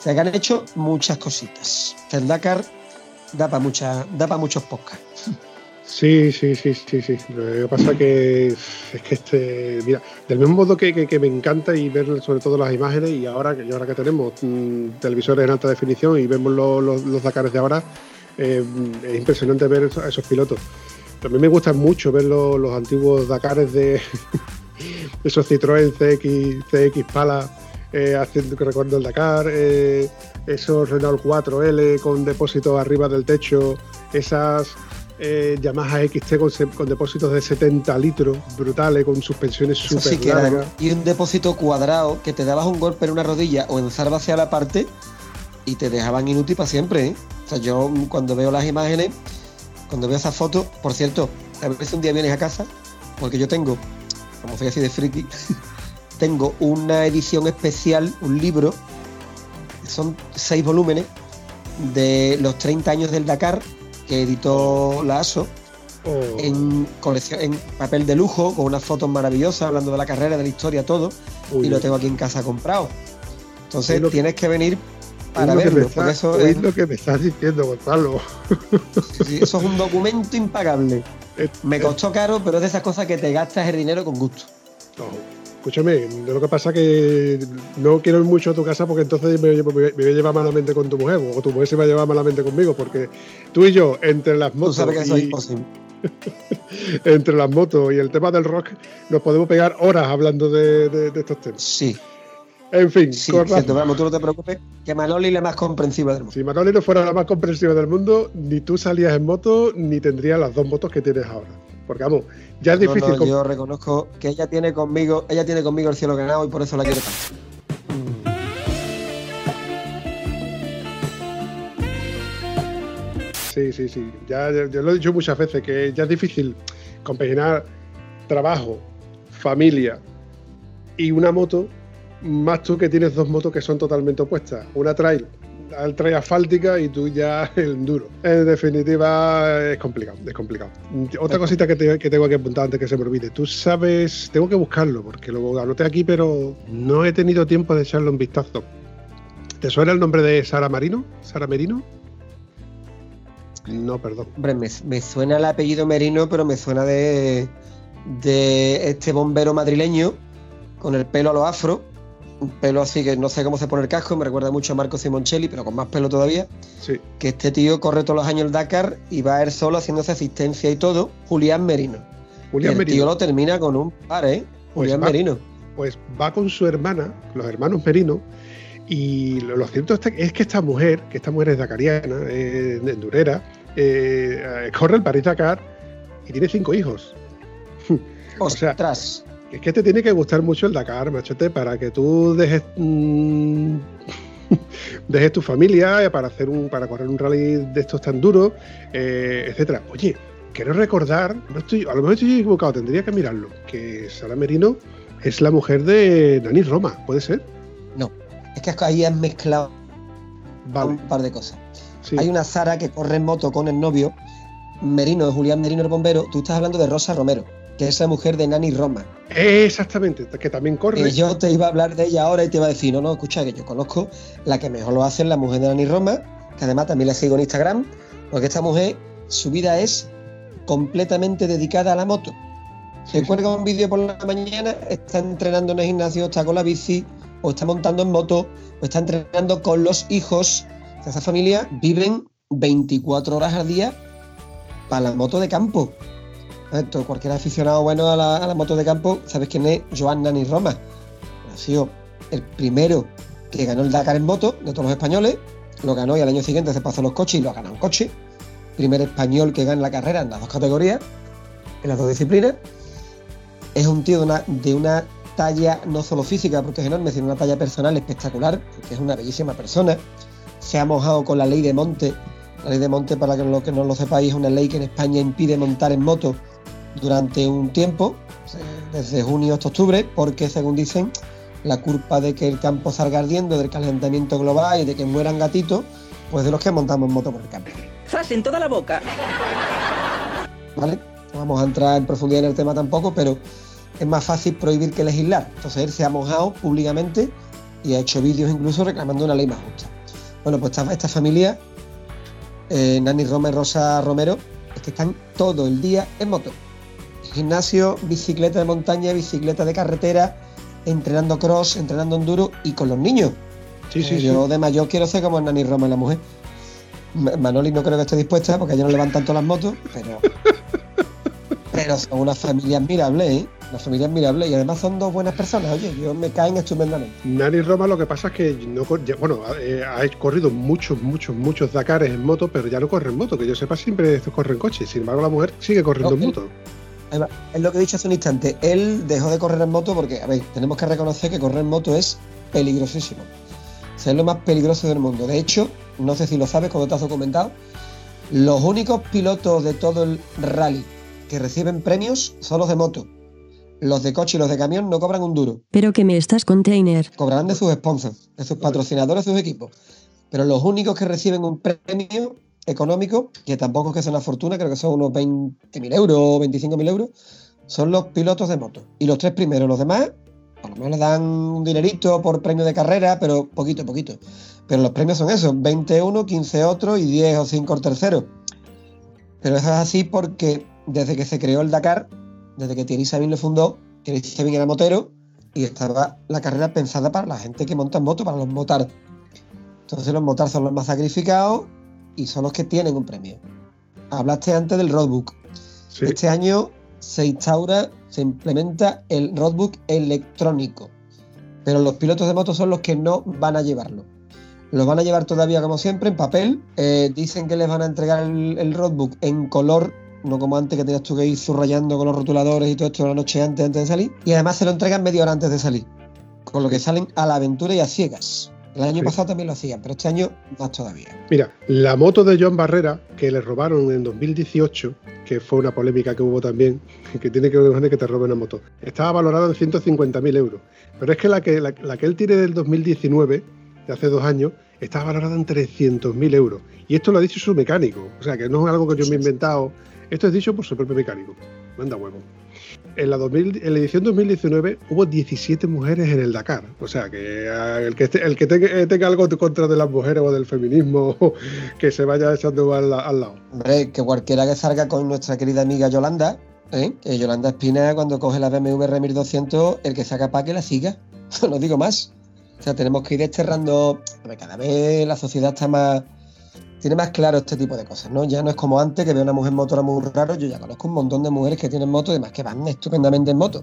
O sea que han hecho muchas cositas. El Dakar da para muchos podcasts. Sí, sí, sí, sí, sí. Lo que pasa que es que este, mira, del mismo modo que, que- me encanta y ver sobre todo las imágenes y ahora que ahora que tenemos mm, televisores en alta definición y vemos los, los, Dakares de ahora, eh, es impresionante ver esos- a esos pilotos. También me gustan mucho ver los, los antiguos Dakares de esos Citroën CX, CX Pala eh, haciendo que recuerdo el Dakar, eh, esos Renault 4L con depósitos arriba del techo, esas eh, Yamaha XT con, depósitos de 70 litros brutales, con suspensiones súper sí largas. Y un depósito cuadrado que te dabas un golpe en una rodilla o en zarba hacia la parte y te dejaban inútil para siempre. ¿eh? O sea, yo cuando veo las imágenes, cuando veo esas fotos, por cierto, a ver si un día vienes a casa, porque yo tengo, como soy así de friki, tengo una edición especial, un libro, son seis volúmenes de los 30 años del Dakar que editó la ASO Oh, en, colección, en papel de lujo, con unas fotos maravillosas, hablando de la carrera, de la historia, todo, uy, y lo tengo aquí en casa comprado. Entonces lo tienes que venir para que verlo, eso es, lo que me estás diciendo, Gonzalo. sí, eso es un documento impagable. Me costó caro, pero es de esas cosas que te gastas el dinero con gusto. no, escúchame, lo que pasa que no quiero ir mucho a tu casa porque entonces me, me- me voy a llevar malamente con tu mujer o tu mujer se va a llevar malamente conmigo porque tú y yo, entre las Tú motos sabes que eso es y, imposible. entre las motos y el tema del rock, nos podemos pegar horas hablando de, de- de estos temas. Sí, En fin, sí, cierto, vamos, tú no te preocupes, que Manoli es la más comprensiva del mundo. si Manoli no fuera la más comprensiva del mundo, ni tú salías en moto, ni tendrías las dos motos que tienes ahora. Porque vamos, ya es difícil. no, yo reconozco que ella tiene conmigo, ella tiene conmigo el cielo ganado y por eso la quiero tanto. Sí, sí, sí. Ya, ya- yo lo he dicho muchas veces que ya es difícil compaginar trabajo, familia y una moto, más tú que tienes dos motos que son totalmente opuestas. Una trail, al trail asfáltica y tú ya el enduro. En definitiva, es complicado, es complicado. Otra cosita que, te- que tengo que apuntar antes que se me olvide. Tú sabes, tengo que buscarlo porque lo anoté aquí, pero no he tenido tiempo de echarle un vistazo. ¿Te suena el nombre de Sara Marino? ¿Sara Merino? No, perdón. Hombre, me, me suena el apellido Merino, pero me suena de, de este bombero madrileño con el pelo a lo afro. Un pelo así que no sé cómo se pone el casco, me recuerda mucho a Marco Simoncelli, pero con más pelo todavía. Sí. Que este tío corre todos los años el Dakar y va él solo haciéndose asistencia y todo. Julián Merino. Julián el Merino. tío lo termina con un par, ¿eh? Pues Julián va. Merino. pues va con su hermana, los hermanos Merino, y lo, lo cierto es que esta mujer, que esta mujer es dacariana, eh, endurera, eh, corre el París Dakar y tiene cinco hijos. sea, Ostras. Es que te tiene que gustar mucho el Dakar, machote, para que tú dejes mm, dejes tu familia para hacer un para correr un rally de estos tan duros, eh, etcétera. Oye, quiero recordar, no estoy, a lo mejor estoy equivocado, tendría que mirarlo, que Sara Merino es la mujer de Dani Roma, ¿puede ser? Es que ahí has mezclado Vale, un par de cosas. sí. Hay una Sara que corre en moto con el novio, Merino, Julián Merino el bombero. Tú estás hablando de Rosa Romero, que es la mujer de Nani Roma. Exactamente, que también corre. Y yo te iba a hablar de ella ahora y te iba a decir, no, no, escucha, que yo conozco la que mejor lo hace es la mujer de Nani Roma, que además también la sigo en Instagram, porque esta mujer, su vida es completamente dedicada a la moto. Se cuelga un vídeo por la mañana, está entrenando en el gimnasio, está con la bici, o está montando en moto, o está entrenando con los hijos. Esa familia viven 24 horas al día para la moto de campo. Cualquier aficionado bueno a la, a moto de campo, ¿sabes quién es? Joan Nani Roma. Ha sido el primero que ganó el Dakar en moto de todos los españoles. Lo ganó y al año siguiente se pasó los coches y lo ha ganado en coche. Primer español que gana la carrera en las dos categorías, en las dos disciplinas. Es un tío de una, talla no solo física, porque es enorme, sino una talla personal espectacular, porque es una bellísima persona. Se ha mojado con la ley de monte. La ley de monte, para no, que no lo sepáis, es una ley que en España impide montar en moto durante un tiempo, desde junio hasta octubre, porque según dicen, la culpa de que el campo salga ardiendo, del calentamiento global y de que mueran gatitos, pues de los que montamos moto por el campo. ¡Zas en toda la boca! ¿vale? No vamos a entrar en profundidad en el tema tampoco, pero es más fácil prohibir que legislar. Entonces él se ha mojado públicamente y ha hecho vídeos incluso reclamando una ley más justa. Bueno, pues esta, esta familia, eh, Nani Roma y Rosa Romero, es que están todo el día en moto. Gimnasio, bicicleta de montaña, bicicleta de carretera, entrenando cross, entrenando enduro y con los niños. Sí, sí, Eh, sí. Yo de mayor quiero ser como Nani Roma la mujer. Ma- Manoli no creo que esté dispuesta porque ella no levantan todas las motos, pero. pero son una familia admirable, ¿eh? Una familia admirable y además son dos buenas personas. Oye, yo me caen estupendamente. Nani Roma lo que pasa es que no ya- bueno, eh, ha corrido muchos, muchos, muchos Dakares en moto, pero ya no corre en moto, que yo sepa siempre estos corren coche. Sin embargo, la mujer sigue corriendo No, en moto. Es lo que he dicho hace un instante. Él dejó de correr en moto porque, a ver, tenemos que reconocer que correr en moto es peligrosísimo. es lo más peligroso del mundo. De hecho, no sé si lo sabes cuando te has documentado, los únicos pilotos de todo el rally que reciben premios son los de moto. Los de coche y los de camión no cobran un duro. Pero que me estás container. Cobrarán de sus sponsors, de sus patrocinadores, de sus equipos. Pero los únicos que reciben un premio económico, que tampoco es que sea una fortuna, creo que son unos 20.000 euros o 25.000 euros, son los pilotos de moto. Y los tres primeros, los demás, por lo menos les dan un dinerito por premio de carrera, pero poquito, poquito. Pero los premios son esos, 20 uno, 15 otro y 10 o 5 el tercero. Pero eso es así porque desde que se creó el Dakar, desde que Thierry Sabine lo fundó, Thierry Sabine era motero y estaba la carrera pensada para la gente que monta en moto, para los motar. Entonces los motar son los más sacrificados y son los que tienen un premio. Hablaste antes del roadbook. Este año se instaura, se implementa el roadbook electrónico, pero los pilotos de moto son los que no van a llevarlo. Los van a llevar todavía como siempre en papel. Eh, dicen que les van a entregar el, el roadbook en color no como antes que tenías tú que ir subrayando con los rotuladores y todo esto la noche antes, antes de salir. Y además se lo entregan media hora antes de salir. Con lo que salen a la aventura y a ciegas. El año pasado también lo hacían, pero este año más todavía. Mira, la moto de Joan Barrera, que le robaron en 2018, que fue una polémica que hubo también, que tiene que ver que te roben una moto, estaba valorada en 150.000 euros. Pero es que la, que la, que él tiene del 2019, de hace dos años, estaba valorada en 300.000 euros. Y esto lo ha dicho su mecánico. O sea, que no es algo que yo me he inventado esto es dicho por su propio mecánico. Manda huevo. En la, edición 2019 hubo 17 mujeres en el Dakar. O sea, que ah, el que, el que tenga, tenga, algo contra de las mujeres o del feminismo, que se vaya echando al, lado. Hombre, que cualquiera que salga con nuestra querida amiga Yolanda, ¿eh? Yolanda Espina, cuando coge la BMW R1200, el que saca para que la siga. no digo más. O sea, tenemos que ir desterrando. Cada vez la sociedad está más tiene más claro este tipo de cosas, ¿no? Ya no es como antes que veo una mujer motora muy raro, yo ya conozco un montón de mujeres que tienen moto y demás que van estupendamente en moto.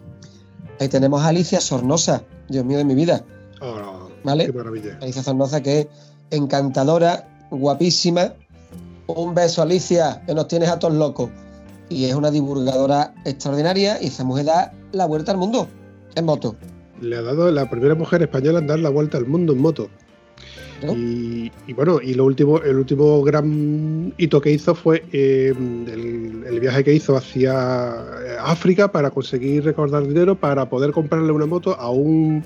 Ahí tenemos a Alicia Sornosa, Dios mío de mi vida. Oh, ¿Vale? Qué maravilla. Alicia Sornosa que es encantadora, guapísima. Un beso, Alicia, que nos tienes a todos locos. Y es una divulgadora extraordinaria y esa mujer da la vuelta al mundo en moto. Le ha dado la primera mujer española en dar la vuelta al mundo en moto. Y, bueno, y lo último, el último gran hito que hizo fue eh, el, viaje que hizo hacia eh, África para conseguir recordar dinero para poder comprarle una moto a un,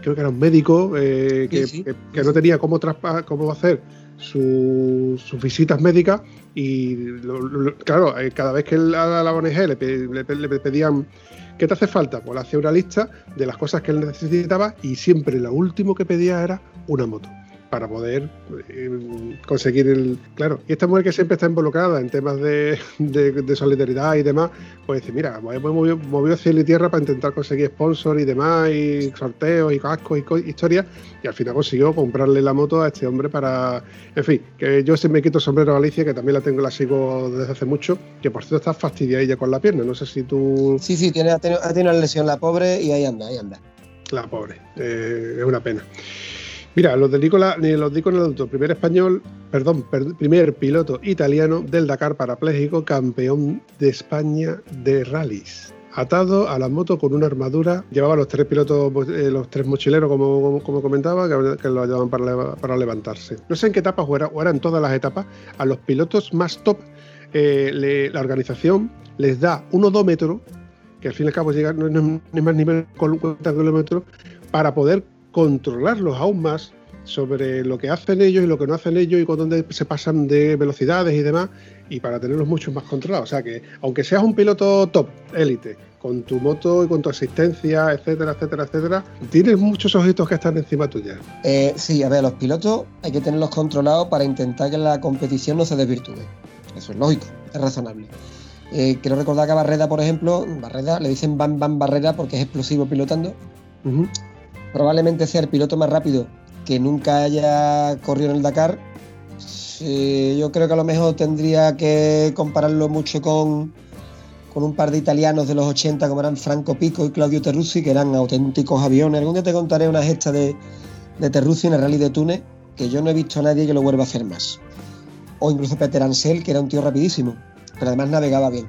creo que era un médico eh, que, no tenía cómo, cómo hacer sus visitas médicas y claro, cada vez que él a la ONG le, pedían ¿qué te hace falta? Pues le hacía una lista de las cosas que él necesitaba y siempre lo último que pedía era una moto para poder eh, conseguir el. Claro, y esta mujer que siempre está involucrada en temas de, solidaridad y demás, pues dice: Mira, hemos movido, movido cielo y tierra para intentar conseguir sponsor y demás, y sorteos y cascos y historias, y al final consiguió comprarle la moto a este hombre para. En fin, que yo se me quito sombrero a Alicia, que también la tengo, la sigo desde hace mucho, que por cierto está fastidiada ella con la pierna, no sé si tú. Sí, sí, tiene, ha tenido, una lesión la pobre y ahí anda, ahí anda. La pobre, eh, es una pena. Mira, los de Nicola, los dico en el primer español, perdón, primer piloto italiano del Dakar parapléjico, campeón de España de rallies. Atado a la moto con una armadura, llevaba los tres pilotos, eh, los tres mochileros, como, como, comentaba, que, lo llevaban para, levantarse. No sé en qué etapas o, era, todas las etapas. A los pilotos más top, eh, la organización les da un odómetro, que al fin y al cabo llega, no, es más nivel con 40 kilómetros, para poder controlarlos aún más sobre lo que hacen ellos y lo que no hacen ellos y con dónde se pasan de velocidades y demás, y para tenerlos mucho más controlados. O sea que, aunque seas un piloto top, élite, con tu moto y con tu asistencia, etcétera, etcétera, etcétera, tienes muchos ojitos que están encima tuya. Eh, sí, a ver, los pilotos hay que tenerlos controlados para intentar que la competición no se desvirtúe. Eso es lógico, es razonable. Eh, quiero recordar que a Barreda, por ejemplo, Barreda le dicen Van Van Barrera porque es explosivo pilotando probablemente sea el piloto más rápido que nunca haya corrido en el Dakar. yo creo que a lo mejor tendría que compararlo mucho con, con un par de italianos de los 80 como eran Franco Pico y Claudio Terruzzi, que eran auténticos aviones. Algún día te contaré una gesta de, de Terruzzi en el rally de Túnez, que yo no he visto a nadie que lo vuelva a hacer más. O incluso Peter Ansel, que era un tío rapidísimo, pero además navegaba bien.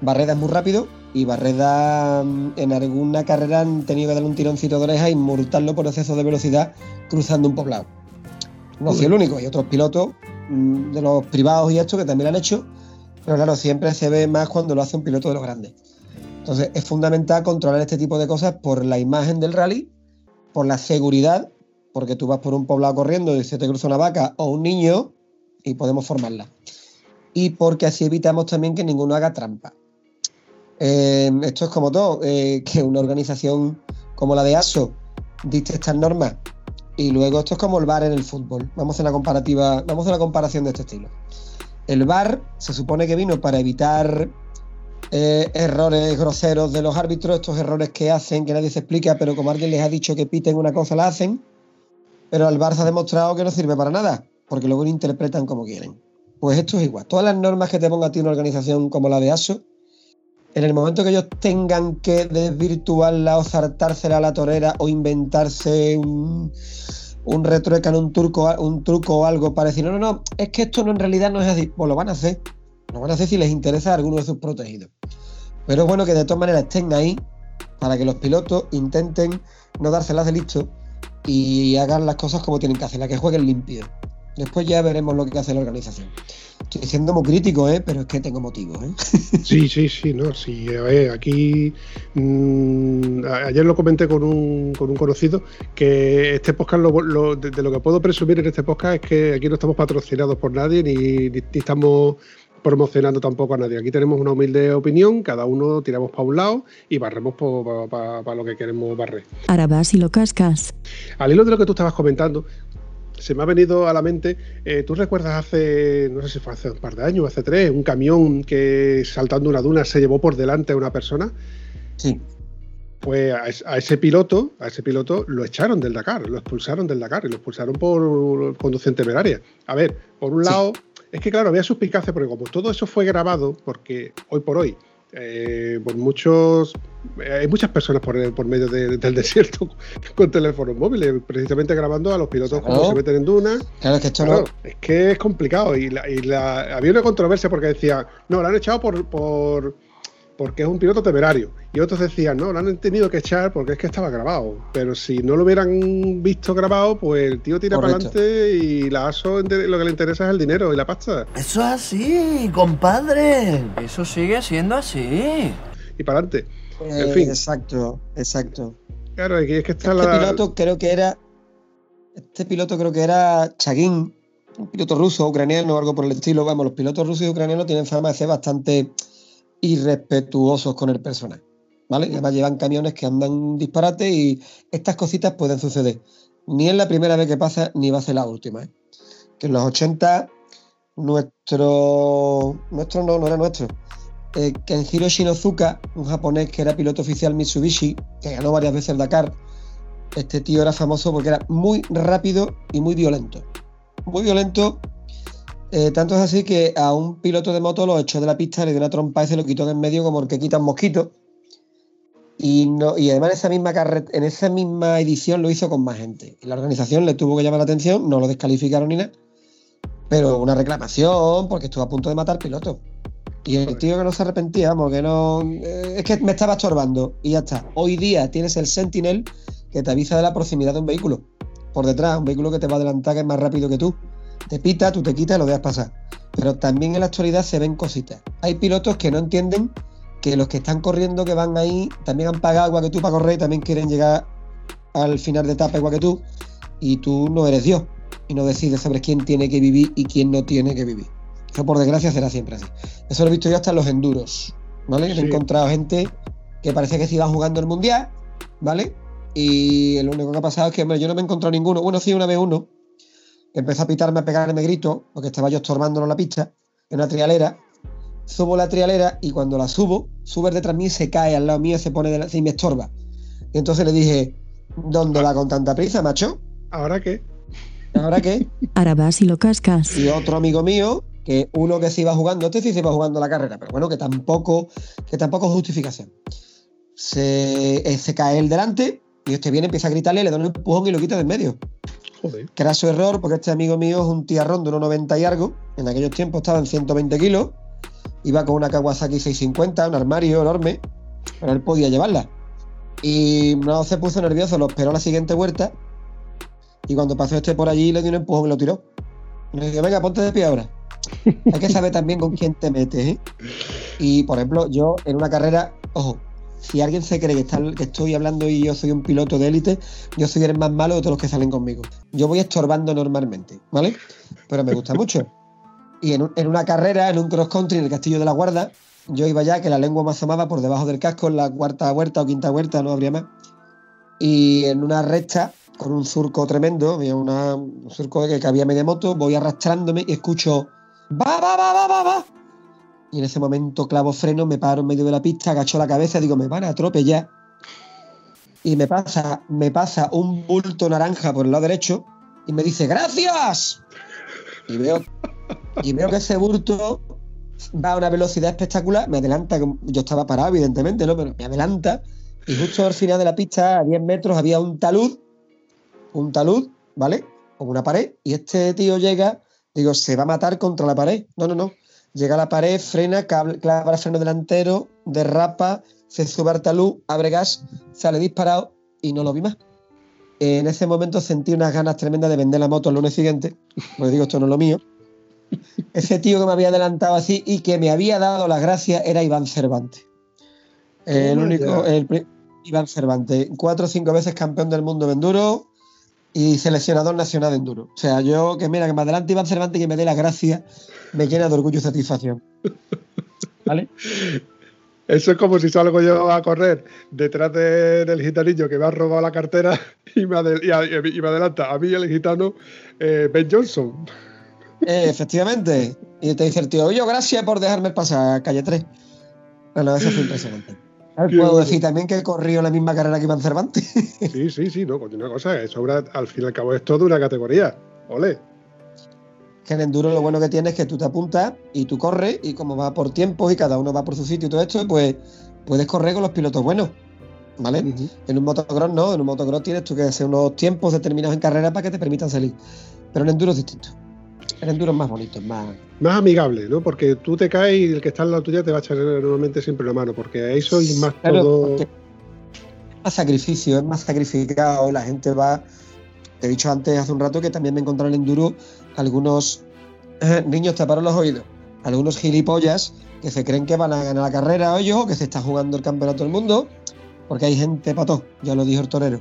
Barreda es muy rápido y Barreda mm, en alguna carrera han tenido que darle un tironcito de oreja y multarlo por exceso de velocidad cruzando un poblado. No soy el único, hay otros pilotos mm, de los privados y esto que también lo han hecho, pero claro, siempre se ve más cuando lo hace un piloto de los grandes. Entonces es fundamental controlar este tipo de cosas por la imagen del rally, por la seguridad, porque tú vas por un poblado corriendo y se te cruza una vaca o un niño y podemos formarla. Y porque así evitamos también que ninguno haga trampa. Eh, esto es como todo, eh, que una organización como la de ASO dicte estas normas y luego esto es como el VAR en el fútbol. Vamos a una comparativa, vamos a una comparación de este estilo. El VAR se supone que vino para evitar eh, errores groseros de los árbitros, estos errores que hacen, que nadie se explica, pero como alguien les ha dicho que piten una cosa, la hacen. Pero al VAR se ha demostrado que no sirve para nada, porque luego lo interpretan como quieren. Pues esto es igual. Todas las normas que te ponga a ti una organización como la de ASO, en el momento que ellos tengan que desvirtuarla o saltársela a la torera o inventarse un, un retruecan, un, turco, un truco o algo para decir, no, no, no, es que esto no en realidad no es así, pues lo van a hacer. Lo van a hacer si les interesa a alguno de sus protegidos. Pero es bueno que de todas maneras estén ahí para que los pilotos intenten no dárselas de listo y hagan las cosas como tienen que hacer, la que jueguen limpio. Después ya veremos lo que hace la organización. Estoy siendo muy crítico, ¿eh? pero es que tengo motivos. ¿eh? Sí, sí, sí, no, sí. A ver, aquí mmm, ayer lo comenté con un, con un, conocido que este podcast, lo, lo, de, de, lo que puedo presumir en este podcast es que aquí no estamos patrocinados por nadie ni, ni, ni estamos promocionando tampoco a nadie. Aquí tenemos una humilde opinión, cada uno tiramos para un lado y barremos para pa, pa, lo que queremos barrer. Ahora vas y lo cascas. Al hilo de lo que tú estabas comentando, se me ha venido a la mente, eh, ¿tú recuerdas hace, no sé si fue hace un par de años, hace tres, un camión que saltando una duna se llevó por delante a una persona? Sí. Pues a, a, ese piloto, a ese piloto lo echaron del Dakar, lo expulsaron del Dakar y lo expulsaron por conducción temeraria. A ver, por un lado, sí. es que claro, había suspicacia porque como todo eso fue grabado, porque hoy por hoy eh, por muchos hay muchas personas por, el, por medio de, del desierto con teléfonos móviles, precisamente grabando a los pilotos claro. como se meten en dunas. Claro, es que esto claro, no... es que es complicado. Y, la, y la, había una controversia porque decía, no, lo han echado por, por porque es un piloto temerario. Y otros decían, no, lo han tenido que echar porque es que estaba grabado. Pero si no lo hubieran visto grabado, pues el tío tira para adelante y la ASO lo que le interesa es el dinero y la pasta. Eso es así, compadre. Eso sigue siendo así. Y para adelante. Eh, en fin. Exacto, exacto. Claro, aquí es que está este la. piloto creo que era. Este piloto creo que era Chagin, un piloto ruso, ucraniano o algo por el estilo. Vamos, los pilotos rusos y ucranianos tienen fama de ser bastante irrespetuosos con el personal. ¿Vale? Y además llevan camiones que andan disparate y estas cositas pueden suceder. Ni es la primera vez que pasa, ni va a ser la última. ¿eh? Que en los 80, nuestro. Nuestro no, no era nuestro. Eh, Kenjiro Shinozuka, un japonés que era piloto oficial Mitsubishi, que ganó varias veces el Dakar. Este tío era famoso porque era muy rápido y muy violento. Muy violento eh, tanto es así que a un piloto de moto lo echó de la pista, le dio una trompa y se lo quitó de en medio como el que quita un mosquito. Y, no, y además en esa, misma en esa misma edición lo hizo con más gente. Y la organización le tuvo que llamar la atención, no lo descalificaron ni nada, pero una reclamación porque estuvo a punto de matar piloto. Y el tío que no se arrepentía, vamos, que no. Eh, es que me estaba estorbando. Y ya está. Hoy día tienes el Sentinel que te avisa de la proximidad de un vehículo. Por detrás, un vehículo que te va a adelantar que es más rápido que tú te pita, tú te quitas y lo dejas pasar. Pero también en la actualidad se ven cositas. Hay pilotos que no entienden que los que están corriendo, que van ahí, también han pagado igual que tú para correr y también quieren llegar al final de etapa igual que tú. Y tú no eres Dios y no decides sobre quién tiene que vivir y quién no tiene que vivir. Eso por desgracia será siempre así. Eso lo he visto yo hasta en los enduros. ¿Vale? Sí. He encontrado gente que parece que se iba jugando el mundial, ¿vale? Y lo único que ha pasado es que hombre, yo no me he encontrado ninguno. Bueno, sí, una vez uno, empezó a pitarme, a pegarme grito, porque estaba yo estorbándolo en la pista, en una trialera. Subo la trialera y cuando la subo, sube detrás de mí, se cae al lado mío y se pone de la, y me estorba. Y entonces le dije, ¿dónde va con tanta prisa, macho? ¿Ahora qué? ¿Ahora qué? Ahora vas y lo cascas. Y otro amigo mío, que uno que se iba jugando, este sí se iba jugando la carrera, pero bueno, que tampoco, que tampoco es justificación. Se, eh, se cae el delante y este viene, empieza a gritarle, le da un empujón y lo quita de en medio. Joder. Craso error, porque este amigo mío es un tiarrón de 1,90 y algo. En aquellos tiempos estaba en 120 kilos. Iba con una Kawasaki 650, un armario enorme, pero él podía llevarla. Y no se puso nervioso, lo esperó a la siguiente vuelta. Y cuando pasó este por allí, le dio un empujón y lo tiró. Y le dije, venga, ponte de pie ahora. Hay que saber también con quién te metes, ¿eh? Y por ejemplo, yo en una carrera, ojo, si alguien se cree que, estoy hablando y yo soy un piloto de élite, yo soy el más malo de todos los que salen conmigo. Yo voy estorbando normalmente, ¿vale? Pero me gusta mucho. Y en, un- en una carrera, en un cross country en el Castillo de la Guarda, yo iba ya que la lengua me asomaba por debajo del casco en la cuarta vuelta o quinta vuelta, no habría más. Y en una recta, con un surco tremendo, una- un surco que cabía media moto, voy arrastrándome y escucho ¡Va, va, va, va, va, va! Y en ese momento clavo freno, me paro en medio de la pista, agacho la cabeza digo, me van a atropellar. Y me pasa, me pasa un bulto naranja por el lado derecho y me dice, ¡gracias! Y veo, y veo que ese bulto va a una velocidad espectacular, me adelanta, yo estaba parado, evidentemente, ¿no? Pero me adelanta. Y justo al final de la pista, a 10 metros, había un talud, un talud, ¿vale? Con una pared, y este tío llega, digo, se va a matar contra la pared. No, no, no. Llega a la pared, frena, clava freno delantero, derrapa, se sube al talud, abre gas, sale disparado y no lo vi más. En ese momento sentí unas ganas tremendas de vender la moto el lunes siguiente, porque digo, esto no es lo mío. Ese tío que me había adelantado así y que me había dado las gracias era Iván Cervantes. El único, el Iván Cervantes, cuatro o cinco veces campeón del mundo de enduro y seleccionador nacional de enduro. O sea, yo que mira, que me adelante Iván Cervantes y que me dé las gracias, me llena de orgullo y satisfacción. ¿Vale? Eso es como si salgo yo a correr detrás de- del gitanillo que me ha robado la cartera y me, adel- y a- y me adelanta a mí el gitano eh, Ben Johnson. Eh, efectivamente. Y te dice el tío, oye, gracias por dejarme pasar, calle 3. Bueno, eso fue impresionante. Puedo decir también que he corrido la misma carrera que Iván Cervantes. Sí, sí, sí, no, coño, una cosa, eso ahora, al fin y al cabo es todo una categoría. Ole. que en enduro lo bueno que tiene es que tú te apuntas y tú corres y como va por tiempos y cada uno va por su sitio y todo esto, pues puedes correr con los pilotos buenos, ¿vale? En un motocross no, en un motocross tienes tú que hacer unos tiempos determinados en carrera para que te permitan salir. Pero en enduro es distinto. El enduro es más bonito, es más... Más amigable, ¿no? Porque tú te caes y el que está al lado tuya te va a echar normalmente siempre la mano, porque eso es más Claro, todo. es más sacrificio, es más sacrificado, la gente va... Te he dicho antes, hace un rato, que también me encontraron en enduro algunos eh, niños taparon los oídos, algunos gilipollas que se creen que van a ganar la carrera hoy o que se está jugando el campeonato del mundo, porque hay gente pató, ya lo dijo el torero,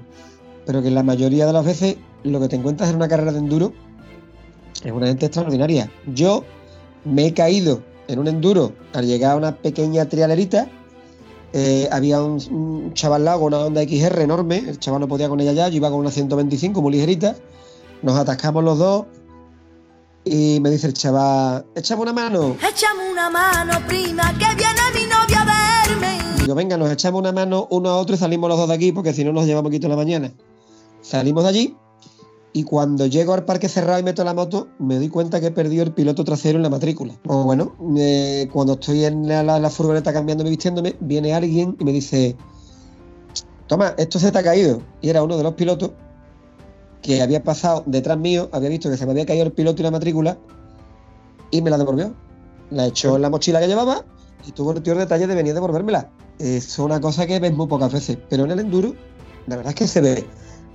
pero que la mayoría de las veces lo que te encuentras en una carrera de enduro es una gente extraordinaria. Yo me he caído en un enduro al llegar a una pequeña trialerita. eh, había un, un chaval con una Honda XR enorme, el chaval no podía con ella ya, yo iba con una 125 muy ligerita, nos atascamos los dos y me dice el chaval, échame una mano. Échame una mano, prima, que viene mi novia a verme. Digo, venga, nos echamos una mano uno a otro y salimos los dos de aquí porque si no nos llevamos aquí toda la mañana. Salimos de allí y cuando llego al parque cerrado y meto la moto, me doy cuenta que he perdido el piloto trasero en la matrícula. O bueno, eh, cuando estoy en la, la- la furgoneta cambiándome y vistiéndome, viene alguien y me dice, toma, esto se te ha caído. Y era uno de los pilotos que había pasado detrás mío, había visto que se me había caído el piloto y la matrícula y me la devolvió. La echó en la mochila que llevaba y tuvo el tío detalle de venir a devolvérmela. Es una cosa que ves muy pocas veces, pero en el enduro, la verdad es que se ve.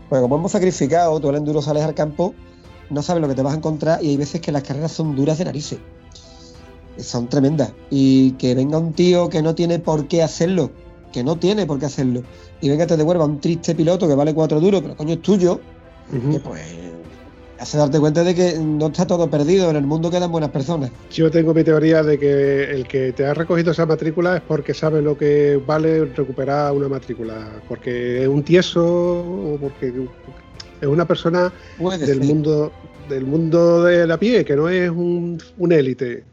Porque como hemos sacrificado, tú el enduro sales al campo, no sabes lo que te vas a encontrar y hay veces que las carreras son duras de narices. Son tremendas. Y que venga un tío que no tiene por qué hacerlo, que no tiene por qué hacerlo, y venga te devuelva un triste piloto que vale cuatro duros, pero coño es tuyo, Ujú. que pues hace darte cuenta de que no está todo perdido, en el mundo quedan buenas personas. Yo tengo mi teoría de que el que te ha recogido esa matrícula es porque sabe lo que vale recuperar una matrícula, porque es un tieso o porque es una persona Puede del ser. mundo del mundo de la pie, que no es un, un élite,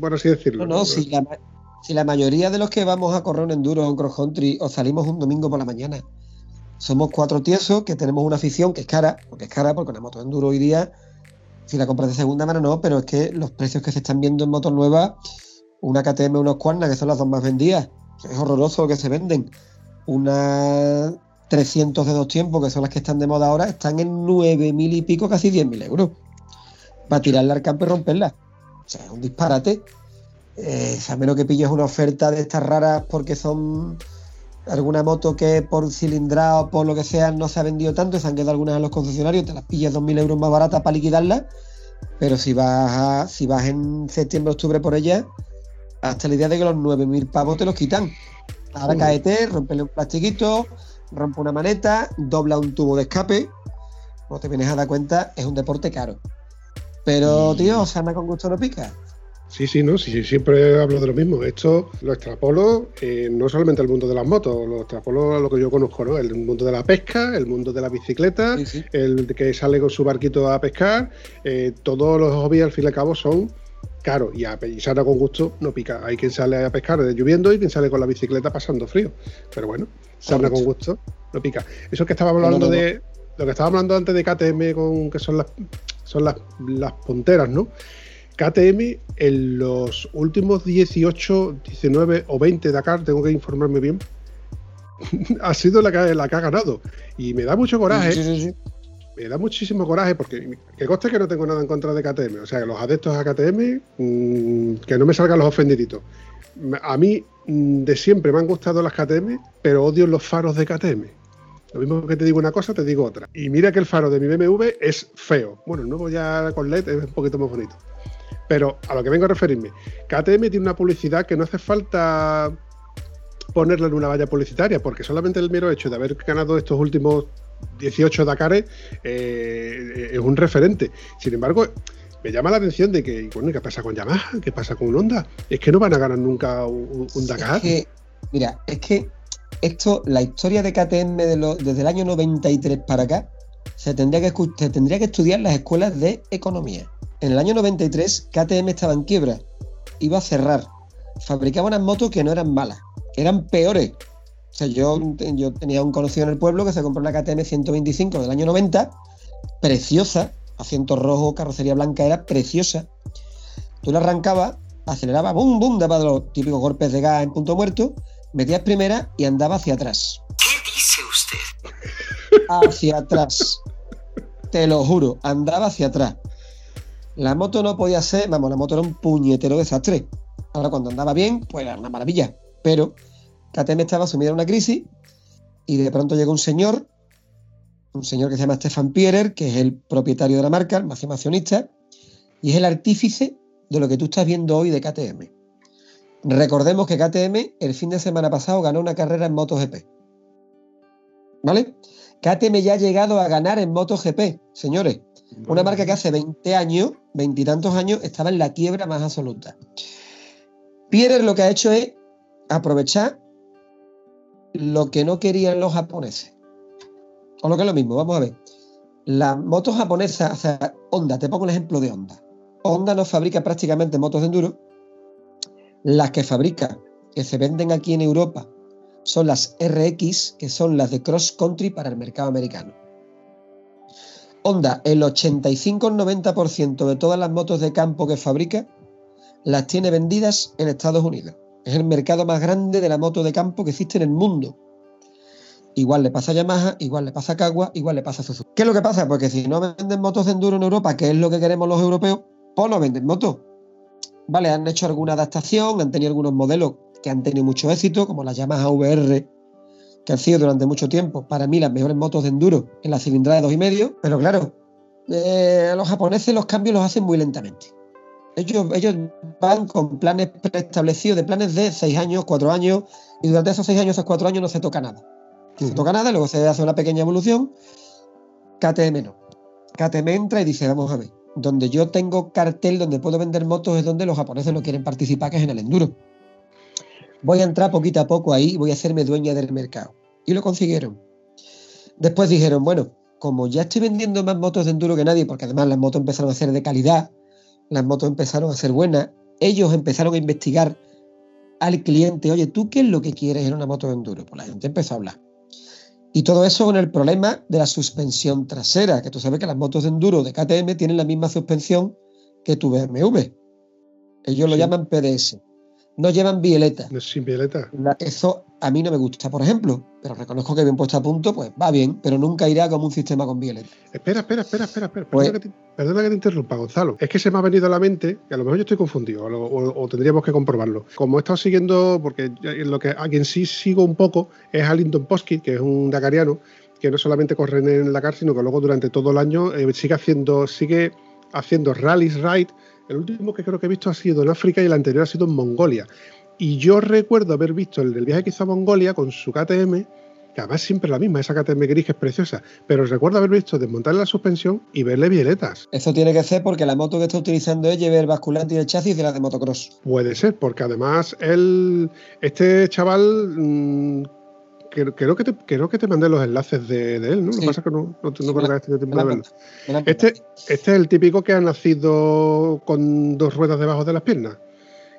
por así decirlo. No, no, si la, si la mayoría de los que vamos a correr un enduro o un cross country o salimos un domingo por la mañana, somos cuatro tiesos que tenemos una afición que es cara, porque es cara, porque una moto enduro hoy día, si la compras de segunda mano no, pero es que los precios que se están viendo en motos nuevas, una KTM, unos Quanna, que son las dos más vendidas, es horroroso lo que se venden. Una 300 de dos tiempos, que son las que están de moda ahora, están en 9.000 y pico, casi 10.000 euros. Para tirarla al campo y romperla. O sea, es un disparate. eh, a menos que pilles una oferta de estas raras porque son alguna moto que por cilindrada o por lo que sea no se ha vendido tanto, se han quedado algunas en los concesionarios, te las pillas 2.000 euros más baratas para liquidarlas, pero si vas, a- si vas en septiembre, octubre por ella, hasta la idea de que los 9.000 pavos te los quitan. Ahora Joder. caete, rompele un plastiquito, rompe una maneta, dobla un tubo de escape, no te vienes a dar cuenta, es un deporte caro. Pero, tío, sana con gusto no pica. Sí, sí, no, sí, sí, siempre hablo de lo mismo. Esto lo extrapolo eh, no solamente al mundo de las motos, lo extrapolo a lo que yo conozco, ¿no? El mundo de la pesca, el mundo de la bicicleta, Sí, sí. el que sale con su barquito a pescar, eh, todos los hobbies al fin y al cabo son caros y, a, con gusto no pica. Hay quien sale a pescar de lloviendo y quien sale con la bicicleta pasando frío. Pero bueno, sana con gusto no pica. Eso que no, hablando no, no. de lo que estábamos hablando antes de KTM con que son las son las, las punteras, ¿no? KTM en los últimos 18, 19 o 20 Dakar, tengo que informarme bien, ha sido la que, la que ha ganado. Y me da mucho coraje, Sí, sí, sí. me da muchísimo coraje porque que conste que no tengo nada en contra de KTM. O sea, que los adeptos a KTM, mm, que no me salgan los ofendiditos. A mí mm, de siempre me han gustado las KTM, pero odio los faros de KTM. Lo mismo que te digo una cosa, te digo otra. Y mira que el faro de mi BMW es feo. Bueno, el nuevo ya con LED es un poquito más bonito. Pero a lo que vengo a referirme, KTM tiene una publicidad que no hace falta ponerla en una valla publicitaria, porque solamente el mero hecho de haber ganado estos últimos 18 Dakares eh, es un referente. Sin embargo, me llama la atención de que, bueno, ¿qué pasa con Yamaha? ¿Qué pasa con Honda? Es que no van a ganar nunca un, un Dakar. Es que, mira, es que esto, la historia de KTM de lo- desde el año 93 para acá, se tendría, que, se tendría que estudiar en las escuelas de economía. En el año 93, KTM estaba en quiebra, iba a cerrar, fabricaba unas motos que no eran malas, eran peores. O sea, yo, yo tenía un conocido en el pueblo que se compró una KTM 125 del año 90, preciosa, asiento rojo, carrocería blanca, era preciosa. Tú la arrancabas, aceleraba, boom, boom, daba los típicos golpes de gas en punto muerto, metías primera y andaba hacia atrás. ¿Qué dice usted? Hacia atrás. Te lo juro, andaba hacia atrás. La moto no podía ser, vamos, la moto era un puñetero desastre. Ahora cuando andaba bien, pues era una maravilla. Pero KTM estaba sumida en una crisis y de pronto llegó un señor, un señor que se llama Stefan Pierer, que es el propietario de la marca, el máximo accionista, y es el artífice de lo que tú estás viendo hoy de KTM. Recordemos que KTM el fin de semana pasado ganó una carrera en MotoGP. ¿Vale? KTM ya ha llegado a ganar en MotoGP, señores. Una marca que hace 20 años, veintitantos años, estaba en la quiebra más absoluta. Pierre lo que ha hecho es aprovechar lo que no querían los japoneses. O lo que es lo mismo, vamos a ver. Las motos japonesas, o sea, Honda, te pongo el ejemplo de Honda. Honda no fabrica prácticamente motos de enduro. Las que fabrica, que se venden aquí en Europa, son las RX, que son las de cross country para el mercado americano. Honda, el 85-90% de todas las motos de campo que fabrica las tiene vendidas en Estados Unidos. Es el mercado más grande de la moto de campo que existe en el mundo. Igual le pasa a Yamaha, igual le pasa a Kawa, igual le pasa a Suzuki. ¿Qué es lo que pasa? Porque si no venden motos de enduro en Europa, que es lo que queremos los europeos, pues no venden motos. Vale, han hecho alguna adaptación, han tenido algunos modelos que han tenido mucho éxito, como las Yamaha VR, que han sido durante mucho tiempo, para mí, las mejores motos de enduro en la cilindrada de 2,5. Pero claro, eh, los japoneses los cambios los hacen muy lentamente. Ellos, ellos van con planes preestablecidos, de planes de 6 años, 4 años, y durante esos 6 años, esos 4 años no se toca nada. No se toca nada, luego se hace una pequeña evolución. KTM no. KTM entra y dice, vamos a ver, donde yo tengo cartel donde puedo vender motos es donde los japoneses no quieren participar, que es en el enduro. Voy a entrar poquito a poco ahí y voy a hacerme dueña del mercado. Y lo consiguieron. Después dijeron, bueno, como ya estoy vendiendo más motos de enduro que nadie, porque además las motos empezaron a ser de calidad, las motos empezaron a ser buenas, ellos empezaron a investigar al cliente, oye, ¿tú qué es lo que quieres en una moto de enduro? Pues la gente empezó a hablar. Y todo eso con el problema de la suspensión trasera, que tú sabes que las motos de enduro de KTM tienen la misma suspensión que tu BMW. Ellos lo llaman PDS. No llevan violeta. No es sin violeta. La- Eso a mí no me gusta, por ejemplo, pero reconozco que bien puesto a punto, pues va bien, pero nunca irá como un sistema con violeta. Espera, espera, espera, espera, espera. Pues- Perdona, que te, perdona que te interrumpa, Gonzalo. Es que se me ha venido a la mente, que a lo mejor yo estoy confundido, o, o- o tendríamos que comprobarlo. Como he estado siguiendo, porque lo que a quien sí sigo un poco es a Linton que es un dakariano, que no solamente corre en el Dakar, sino que luego durante todo el año eh, sigue haciendo, sigue haciendo rallies ride. El último que creo que he visto ha sido en África y el anterior ha sido en Mongolia. Y yo recuerdo haber visto el del viaje que hizo a Mongolia con su KTM, que además siempre es la misma, esa KTM gris que es preciosa, pero recuerdo haber visto desmontarle la suspensión y verle violetas. Eso tiene que ser porque la moto que está utilizando es llevar el basculante y el chasis de la de motocross. Puede ser, porque además él, este chaval, mm, creo, creo que te, creo que te mandé los enlaces de, de él, ¿no? Lo Sí. que pasa es que no, no, no me creo que la- tenido tiempo de la verlo. La Este, este es el típico que ha nacido con dos ruedas debajo de las piernas.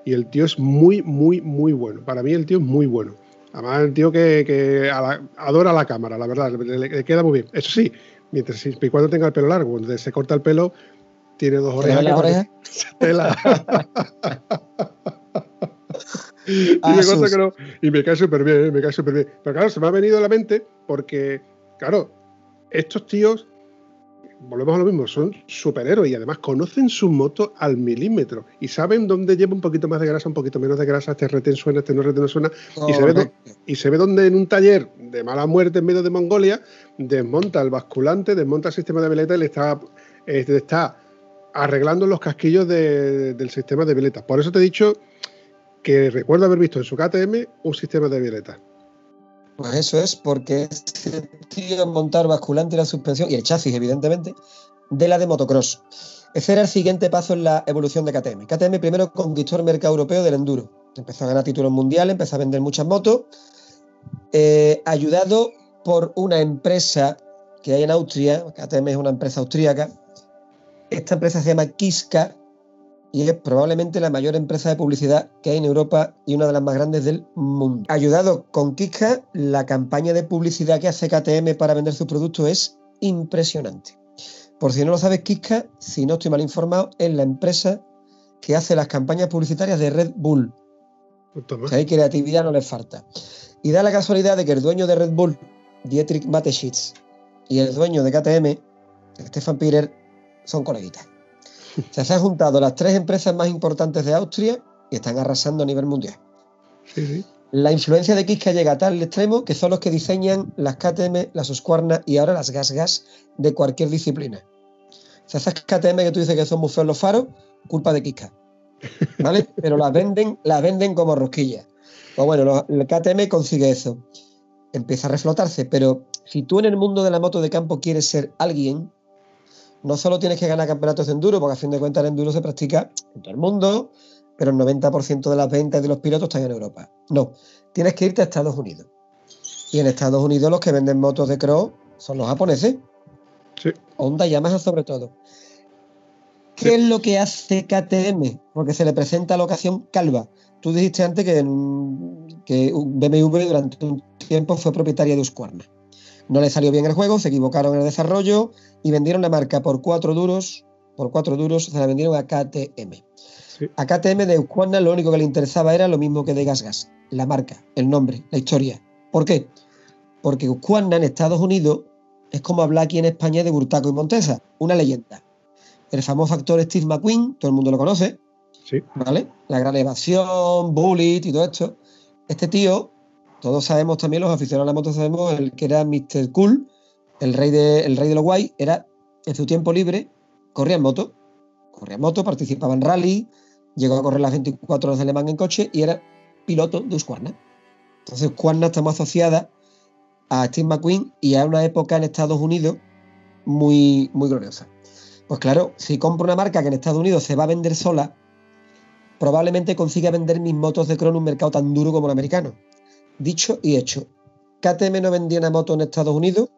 Y el tío es muy, muy, muy bueno. Para mí el tío es muy bueno. Además, el tío que, que la- adora la cámara, la verdad, le, le- queda muy bien. Eso sí, mientras y cuando tenga el pelo largo, cuando se corta el pelo, tiene dos ¿Te orejas. las que orejas? Tela. y, Ah, me consta sus. que no- y me cae súper bien, me cae súper bien. Pero claro, se me ha venido a la mente porque, claro, estos tíos, volvemos a lo mismo, son superhéroes y además conocen sus motos al milímetro y saben dónde lleva un poquito más de grasa, un poquito menos de grasa, este retén suena, este no retén suena, y se ve y se ve donde en un taller de mala muerte en medio de Mongolia desmonta el basculante, desmonta el sistema de veleta y le está, eh, está arreglando los casquillos de- del sistema de violetas. Por eso te he dicho que recuerdo haber visto en su KTM un sistema de violetas. Pues eso es porque este tío montar basculante la suspensión, y el chasis, evidentemente, de la de motocross. Ese era el siguiente paso en la evolución de KTM. KTM primero conquistó el mercado europeo del enduro. Empezó a ganar títulos mundiales, empezó a vender muchas motos, eh, ayudado por una empresa que hay en Austria, KTM es una empresa austríaca. Esta empresa se llama Kiska y es probablemente la mayor empresa de publicidad que hay en Europa y una de las más grandes del mundo. Ayudado con Kiska, la campaña de publicidad que hace KTM para vender sus productos es impresionante. Por si no lo sabes, Kiska, si no estoy mal informado, es la empresa que hace las campañas publicitarias de Red Bull. Toma. O sea, hay creatividad no les falta. Y da la casualidad de que el dueño de Red Bull, Dietrich Mateschitz, y el dueño de KTM, Stefan Pirer, son coleguitas. Se han juntado las tres empresas más importantes de Austria y están arrasando a nivel mundial. Sí, sí. La influencia de Kiska llega a tal extremo que son los que diseñan las KTM, las Husqvarna y ahora las Gas Gas de cualquier disciplina. O sea, esas KTM que tú dices que son muy feos los faros, culpa de Kiska. ¿Vale? Pero las venden, las venden como rosquillas. Pues bueno, el KTM consigue eso. Empieza a reflotarse, pero si tú en el mundo de la moto de campo quieres ser alguien, no solo tienes que ganar campeonatos de enduro, porque a fin de cuentas el enduro se practica en todo el mundo, pero el 90% de las ventas de los pilotos están en Europa. No, tienes que irte a Estados Unidos. Y en Estados Unidos los que venden motos de cross son los japoneses. Sí. Honda y Yamaha sobre todo. ¿Qué es lo que hace KTM? Porque se le presenta la ocasión calva. Tú dijiste antes que, que BMW durante un tiempo fue propietaria de Husqvarna. No le salió bien el juego, se equivocaron en el desarrollo y vendieron la marca por cuatro duros. Por cuatro duros se la vendieron a KTM. Sí. A KTM de Husqvarna lo único que le interesaba era lo mismo que de GasGas, la marca, el nombre, la historia. ¿Por qué? Porque Husqvarna en Estados Unidos es como hablar aquí en España de Burtaco y Montesa, una leyenda. El famoso actor Steve McQueen, todo el mundo lo conoce, Sí. ¿vale? La gran evasión, Bullet y todo esto. Este tío, todos sabemos también, los aficionados a la moto sabemos, el que era Mr. Cool, el rey de, el rey de los guay, era en su tiempo libre, corría en moto. Corría en moto, participaba en rally, llegó a correr las 24 horas de Le Mans en coche y era piloto de Husqvarna. Entonces Husqvarna está muy asociada a Steve McQueen y a una época en Estados Unidos muy, muy gloriosa. Pues claro, si compro una marca que en Estados Unidos se va a vender sola, probablemente consiga vender mis motos de crono en un mercado tan duro como el americano. Dicho y hecho. KTM no vendía una moto en Estados Unidos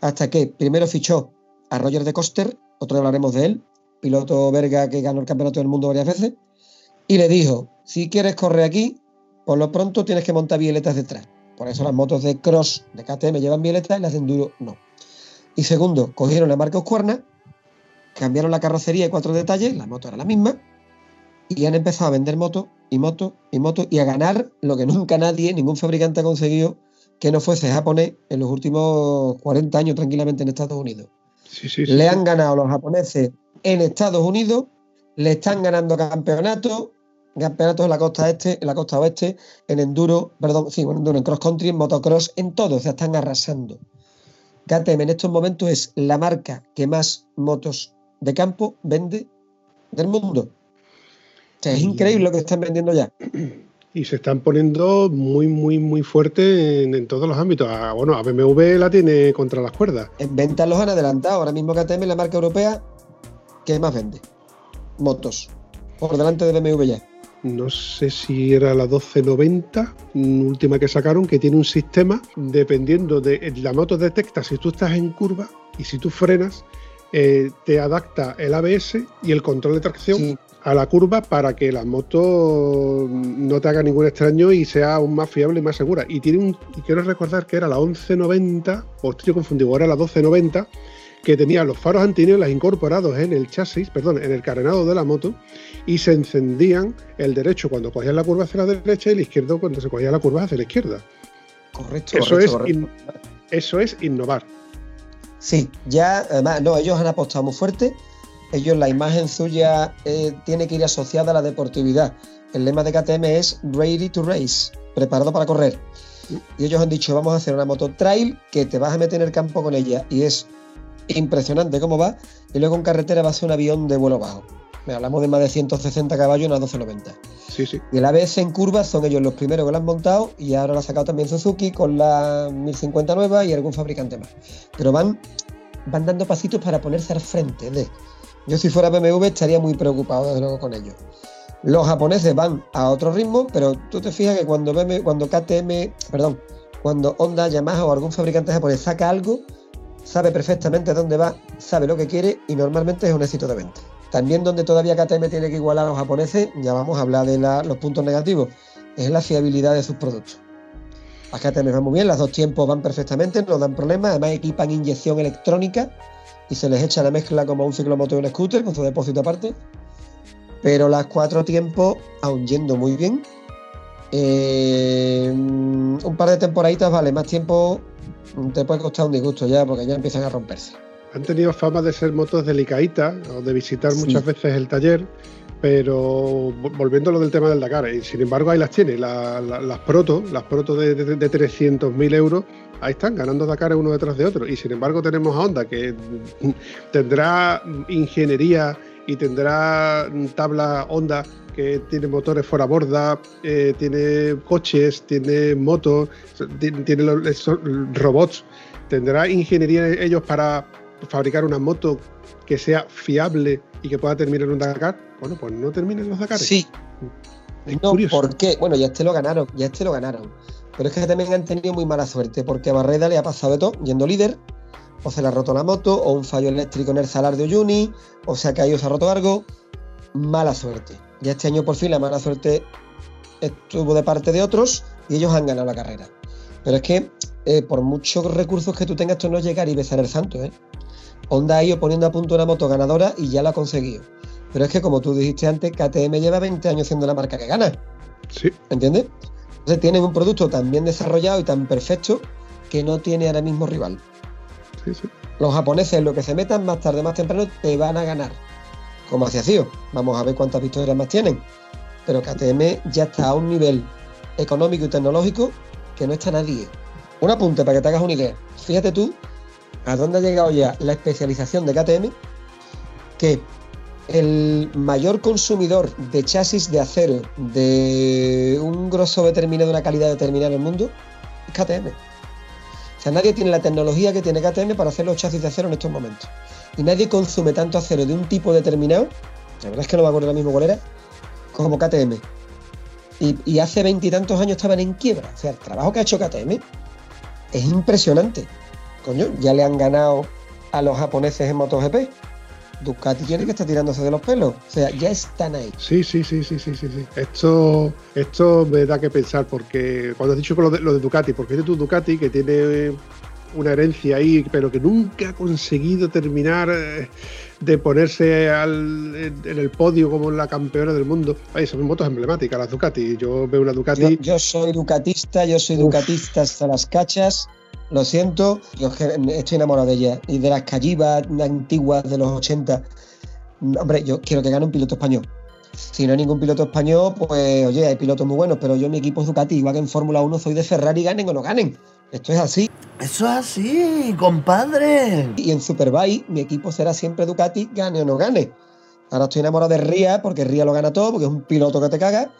hasta que primero fichó a Roger de Coster, otro hablaremos de él, piloto belga que ganó el campeonato del mundo varias veces, y le dijo, si quieres correr aquí, por lo pronto tienes que montar violetas detrás. Por eso las motos de cross de KTM llevan violetas y las de enduro no. Y segundo, cogieron la marca Husqvarna, cambiaron la carrocería y cuatro detalles, la moto era la misma, y han empezado a vender motos y motos y motos y a ganar lo que nunca nadie, ningún fabricante ha conseguido que no fuese japonés en los últimos 40 años tranquilamente en Estados Unidos. Sí, sí, sí. Le han ganado los japoneses en Estados Unidos, le están ganando campeonatos, campeonatos en la costa este, en la costa oeste, en enduro, perdón, sí, en enduro, en cross country, en motocross, en todo, se están arrasando. KTM en estos momentos es la marca que más motos de campo vende del mundo. O sea, es increíble lo que están vendiendo ya. Y se están poniendo muy, muy, muy fuerte en, en todos los ámbitos. A- bueno, a BMW la tiene contra las cuerdas. En ventas los han adelantado. Ahora mismo KTM es la marca europea que más vende. Motos. Por delante de BMW ya. No sé si era la 1290, mm, última que sacaron, que tiene un sistema dependiendo de la moto detecta si tú estás en curva y si tú frenas, eh, te adapta el ABS y el control de tracción Sí. A la curva para que la moto no te haga ningún extraño y sea aún más fiable y más segura. Y tiene un, y quiero recordar que era la 1190, o estoy confundido, ahora la 1290, que tenía los faros antinelas incorporados en el chasis, perdón, en el carenado de la moto, y se encendían el derecho cuando cogías la curva hacia la derecha y el izquierdo cuando se cogía la curva hacia la izquierda. Correcto. Eso correcto, es correcto. in- Eso es innovar. Sí, ya, además, no, ellos han apostado muy fuerte. Ellos, la imagen suya eh, tiene que ir asociada a la deportividad. El lema de KTM es Ready to Race, preparado para correr. Y ellos han dicho, vamos a hacer una moto trail que te vas a meter en el campo con ella. Y es impresionante cómo va. Y luego en carretera va a ser un avión de vuelo bajo. Me hablamos de más de 160 caballos en una 1290. Sí, sí. Y el ABS en curvas son ellos los primeros que lo han montado y ahora lo ha sacado también Suzuki con la 1050 nueva y algún fabricante más. Pero van, van dando pasitos para ponerse al frente de. Yo si fuera BMW estaría muy preocupado desde luego con ellos. Los japoneses van a otro ritmo, pero tú te fijas que cuando, cuando KTM, perdón, cuando Honda, Yamaha o algún fabricante japonés saca algo, sabe perfectamente dónde va, sabe lo que quiere y normalmente es un éxito de venta. También donde todavía KTM tiene que igualar a los japoneses, ya vamos a hablar de los puntos negativos, es la fiabilidad de sus productos. Las KTM van muy bien, las dos tiempos van perfectamente, no dan problemas, además equipan inyección electrónica y se les echa la mezcla como un ciclomotor y un scooter con su depósito aparte. Pero las cuatro tiempos, aún yendo muy bien, eh, un par de temporaditas, vale, más tiempo te puede costar un disgusto ya porque ya empiezan a romperse. Han tenido fama de ser motos delicaditas o de visitar Sí. muchas veces el taller, pero vo- volviendo a lo del tema del Dakar, y sin embargo ahí las tiene, la- la- las proto, las proto de, de, de 300.000 euros, ahí están ganando Dakar uno detrás de otro. Y sin embargo tenemos a Honda que tendrá ingeniería y tendrá tabla Honda que tiene motores fuera borda, eh, tiene coches, tiene motos, tiene, tiene los- robots, tendrá ingeniería ellos para fabricar una moto que sea fiable y que pueda terminar en un Dakar. Bueno, pues no terminen los Dakares. Sí, es no, curioso. ¿por qué? Bueno, ya este lo ganaron, ya este lo ganaron. Pero es que también han tenido muy mala suerte, porque a Barreda le ha pasado de todo, yendo líder, o se le ha roto la moto, o un fallo eléctrico en el salar de Uyuni, o se ha caído, se ha roto algo. Mala suerte. Ya este año por fin la mala suerte estuvo de parte de otros y ellos han ganado la carrera. Pero es que eh, por muchos recursos que tú tengas, esto no llegar y besar el santo, ¿eh? Honda ha ido poniendo a punto una moto ganadora y ya la ha conseguido. Pero es que, como tú dijiste antes, KTM lleva 20 años siendo la marca que gana. Sí, ¿Entiendes? Entonces tienen un producto tan bien desarrollado y tan perfecto que no tiene ahora mismo rival. sí, sí. Los japoneses, lo que se metan más tarde, más temprano, te van a ganar. Como hacia CIO. Vamos a ver cuántas victorias más tienen. Pero KTM ya está a un nivel económico y tecnológico que no está nadie. Un apunte para que te hagas una idea. Fíjate tú a dónde ha llegado ya la especialización de KTM, que el mayor consumidor de chasis de acero de un grosor determinado, una calidad determinada en el mundo, es KTM. O sea, nadie tiene la tecnología que tiene KTM para hacer los chasis de acero en estos momentos. Y nadie consume tanto acero de un tipo determinado, la verdad es que no me acuerdo ahora mismo cuál era, como KTM. Y hace veintitantos años estaban en quiebra. O sea, el trabajo que ha hecho KTM es impresionante. Coño, ya le han ganado a los japoneses en MotoGP. Ducati tiene que estar tirándose de los pelos. O sea, ya están ahí. Sí, sí, sí, sí, sí, sí, sí. Esto, esto me da que pensar porque cuando has dicho lo de, lo de Ducati, porque es tu Ducati que tiene una herencia ahí, pero que nunca ha conseguido terminar eh, de ponerse al- en, el podio como la campeona del mundo. Ay, son motos emblemáticas, las Ducati. Yo veo una Ducati. Yo, yo soy ducatista, yo soy Uf. ducatista hasta las cachas. Lo siento, yo estoy enamorado de ella. Y de las callivas antiguas de los 80. Mm, Hombre, yo quiero que gane un piloto español. Si no hay ningún piloto español, pues oye, hay pilotos muy buenos, pero yo mi equipo es Ducati, igual que en Fórmula 1 soy de Ferrari, ganen o no ganen. Esto es así. Eso es así, compadre. Y en Superbike mi equipo será siempre Ducati, gane o no gane. Ahora estoy enamorado de Ria porque Ria lo gana todo, porque es un piloto que te caga.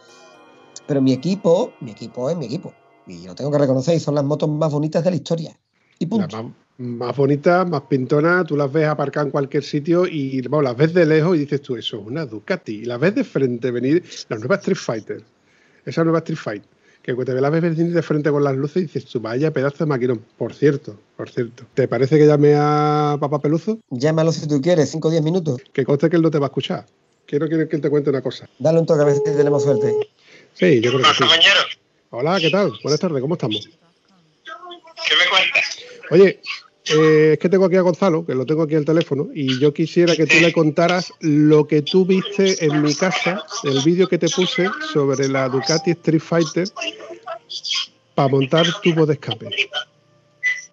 Pero mi equipo, mi equipo es mi equipo. Y lo tengo que reconocer, y son las motos más bonitas de la historia. Y punto. más, más bonitas, más pintonas, tú las ves aparcar en cualquier sitio y bueno, las ves de lejos y dices tú, eso es una Ducati. Y las ves de frente venir, las nuevas Street Fighter, esa nueva Street Fight, que te las ves venir de frente con las luces y dices tú, vaya pedazo de maquinón. Por cierto, por cierto, ¿te parece que llame a Papá Peluzo? Llámalo si tú quieres, 5 o 10 minutos. Que conste que él no te va a escuchar. Quiero que, que él te cuente una cosa. Dale un toque a ver si tenemos suerte. Sí, yo creo que sí. Hola, ¿qué tal? Buenas tardes, ¿cómo estamos? ¿Qué me cuentas? Oye, eh, es que tengo aquí a Gonzalo, que lo tengo aquí al teléfono, y yo quisiera que tú le contaras lo que tú viste en mi casa, el vídeo que te puse sobre la Ducati Street Fighter para montar tubo de escape.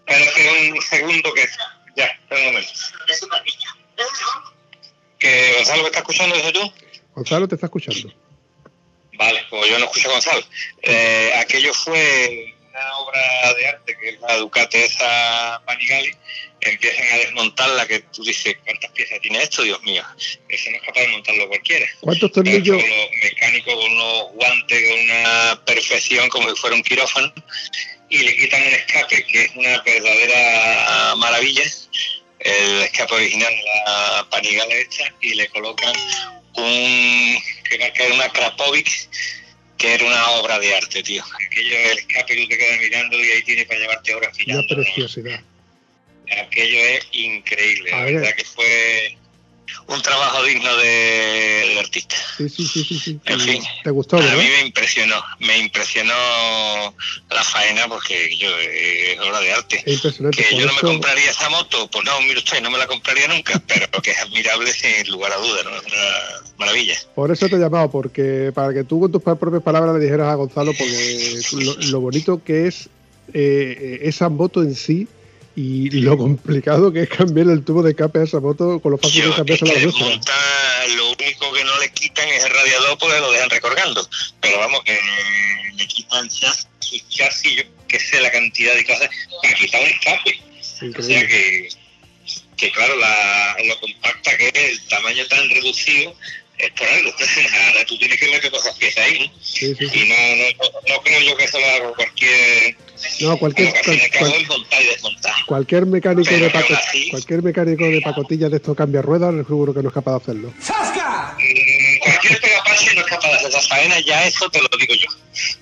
Espérate un segundo que... Ya, espera un momento. ¿Que Gonzalo me está escuchando desde tú? Gonzalo te está escuchando. Vale, como yo no escucho a Gonzalo. Eh, aquello fue una obra de arte que es la Ducati esa Panigale, que empiezan a desmontarla, que tú dices, ¿cuántas piezas tiene esto? Dios mío, eso no es capaz de montarlo cualquiera. ¿Cuántos tornillos? con los mecánicos con unos guantes con una perfección como si fuera un quirófano y le quitan un escape que es una verdadera maravilla el escape original de la Panigale esta y le colocan un que marca una Krapovic que era una obra de arte tío aquello el escape tú te quedas mirando y ahí tiene para llevarte horas Una mirando ¿no? preciosidad. aquello es increíble A la ver. verdad que fue un trabajo digno de, del artista Sí, sí, sí, sí. sí. En fin. ¿Te gustó, a mí me impresionó, me impresionó la faena porque yo eh, es obra de arte. Es impresionante. Que yo no me compraría esa moto, pues no, mire usted, no me la compraría nunca, pero que es admirable sin lugar a duda, ¿no? Es una maravilla. por eso te he llamado, porque para que tú con tus propias palabras le dijeras a Gonzalo, porque lo, lo bonito que es eh, esa moto en sí y lo complicado que es cambiar el tubo de escape a esa moto con lo fácil que Yo, es cambiarse la que desmontar, lo único que no le quitan es el radiador porque lo dejan recorgando. Pero vamos, que le quitan chas- sus chasis, yo que sé la cantidad de cosas, para quitar un escape. O sea Increíble. que, que claro, la, lo compacta que es, el tamaño tan reducido, es por algo. Ahora tú tienes que meter todas esas piezas ahí, ¿no? Sí, sí, sí. Y no, no, no creo yo que eso lo haga cualquier... No, cualquier, y cual- y desmontar. cualquier mecánico de paco- cualquier mecánico de pacotilla de estos cambia ruedas, seguro que no es capaz de hacerlo. Mm, Cualquier pegapache no es capaz de hacer esa faena, ya eso te lo digo yo.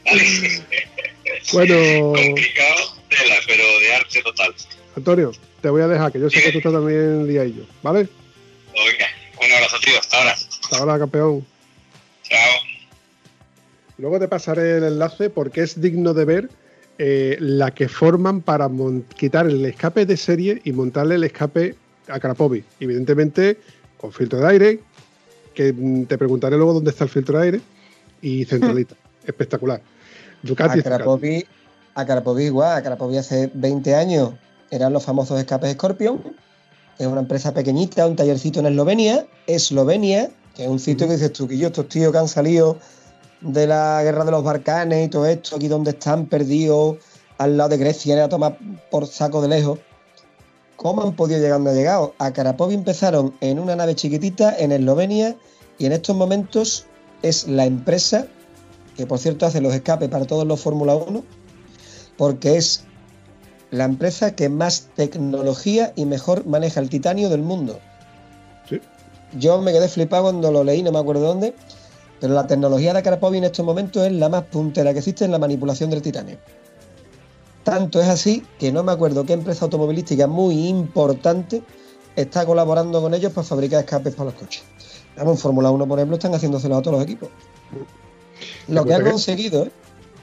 ¿Vale? Bueno, Complicado, tela, pero de arte total. Antonio, te voy a dejar, que yo sé que tú estás también liadillo, ¿vale? Venga, un abrazo, tío. Hasta ahora. Hasta ahora, campeón. Chao. Luego te pasaré el enlace porque es digno de ver eh, la que forman para quitar el escape de serie y montarle el escape a Krapovic. Evidentemente, con filtro de aire, que mm, te preguntaré luego dónde está el filtro de aire, y centralita. Espectacular. Ducati A. Krapovic, a Krapovic igual, a Krapovic hace 20 años eran los famosos escapes Scorpion. Es una empresa pequeñita, un tallercito en Eslovenia, Eslovenia, que es un sitio que dices tú, que yo, estos tíos que han salido de la guerra de los Balcanes y todo esto, aquí donde están perdidos, al lado de Grecia, a tomar por saco de lejos. ¿Cómo han podido llegar donde han llegado? A Krapovic empezaron en una nave chiquitita en Eslovenia y en estos momentos es la empresa que por cierto hace los escapes para todos los Fórmula 1, porque es la empresa que más tecnología y mejor maneja el titanio del mundo. Sí. Yo me quedé flipado cuando lo leí, no me acuerdo dónde, pero la tecnología de Krapovic en estos momentos es la más puntera que existe en la manipulación del titanio. Tanto es así que no me acuerdo qué empresa automovilística muy importante está colaborando con ellos para fabricar escapes para los coches. Vamos, en Fórmula 1, por ejemplo, están haciéndolo a todos los equipos. Lo que han conseguido, ¿eh?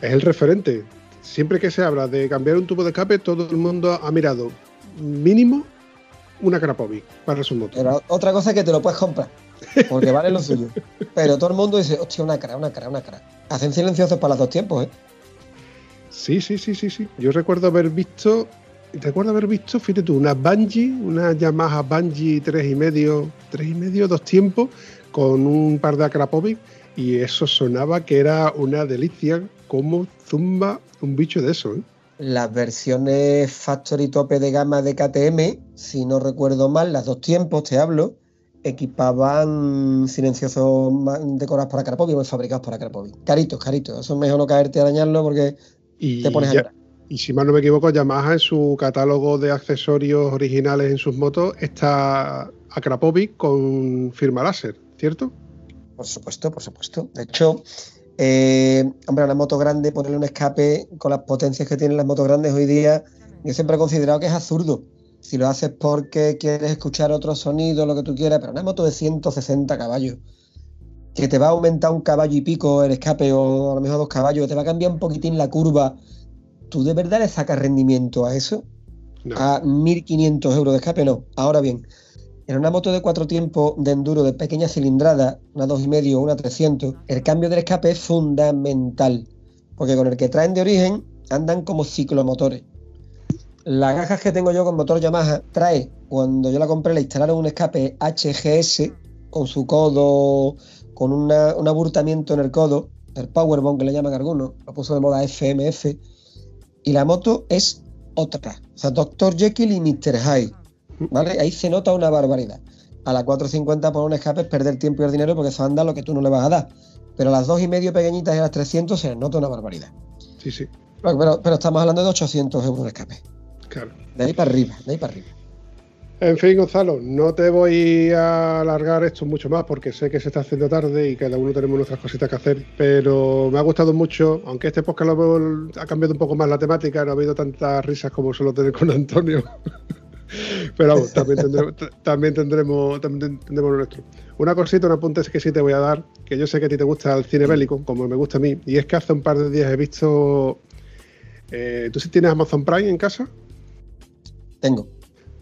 Es el referente. siempre que se habla de cambiar un tubo de escape, todo el mundo ha mirado mínimo una Krapovic para su moto. Pero otra cosa es que te lo puedes comprar, porque vale lo suyo. Pero todo el mundo dice, hostia, una cara, una cara, una cara. Hacen silenciosos para los dos tiempos, ¿eh? Sí, sí, sí, sí, sí. Yo recuerdo haber visto, recuerdo haber visto, fíjate tú, una Bungie, una Yamaha Bungie tres y medio, tres y medio, dos tiempos, con un par de Akrapovic, y eso sonaba que era una delicia, como zumba un bicho de eso, ¿eh? Las versiones Factory tope de gama de KTM, si no recuerdo mal, las dos tiempos, te hablo, equipaban silenciosos decorados para Krapovic o fabricados para Krapovic. Caritos, caritos. Eso es mejor no caerte a dañarlo porque Y, te pones a ya- llorar. y si mal no me equivoco, Yamaha en su catálogo de accesorios originales en sus motos está Akrapovic con firma láser, ¿cierto? Por supuesto, por supuesto. De hecho, eh, hombre, una moto grande, ponerle un escape con las potencias que tienen las motos grandes hoy día, yo siempre he considerado que es absurdo. Si lo haces porque quieres escuchar otro sonido, lo que tú quieras, pero una moto de 160 caballos, que te va a aumentar un caballo y pico el escape o a lo mejor dos caballos, te va a cambiar un poquitín la curva, ¿tú de verdad le sacas rendimiento a eso? No. a 1.500 euros de escape, no. Ahora bien, en una moto de cuatro tiempos de enduro de pequeña cilindrada, una 2,5 o una 300, el cambio del escape es fundamental, porque con el que traen de origen andan como ciclomotores. Las cajas que tengo yo con motor Yamaha trae, cuando yo la compré, le instalaron un escape HGS con su codo, con una- un aburtamiento en el codo, el Powerbomb que le llaman algunos, lo puso de moda FMF, y la moto es otra. O sea, Dr. Jekyll y Mr. Hyde. ¿Vale? Ahí se nota una barbaridad. A la 450 por un escape es perder tiempo y el dinero porque eso anda lo que tú no le vas a dar. Pero a las dos y medio pequeñitas y a las 300 se nota una barbaridad. Sí, sí, Pero, pero- pero estamos hablando de 800 euros de escape. Claro. De ahí para arriba, de ahí para arriba. En fin, Gonzalo, no te voy a alargar esto mucho más porque sé que se está haciendo tarde y cada uno tenemos nuestras cositas que hacer, pero me ha gustado mucho, aunque este podcast lo ha cambiado un poco más la temática, no ha habido tantas risas como suelo tener con Antonio. Pero vamos, también tendremos, también tendremos, también tendremos lo nuestro. Una cosita, un apunte que sí te voy a dar, que yo sé que a ti te gusta el cine bélico, como me gusta a mí, y es que hace un par de días he visto... eh, ¿Tú sí tienes Amazon Prime en casa? Tengo.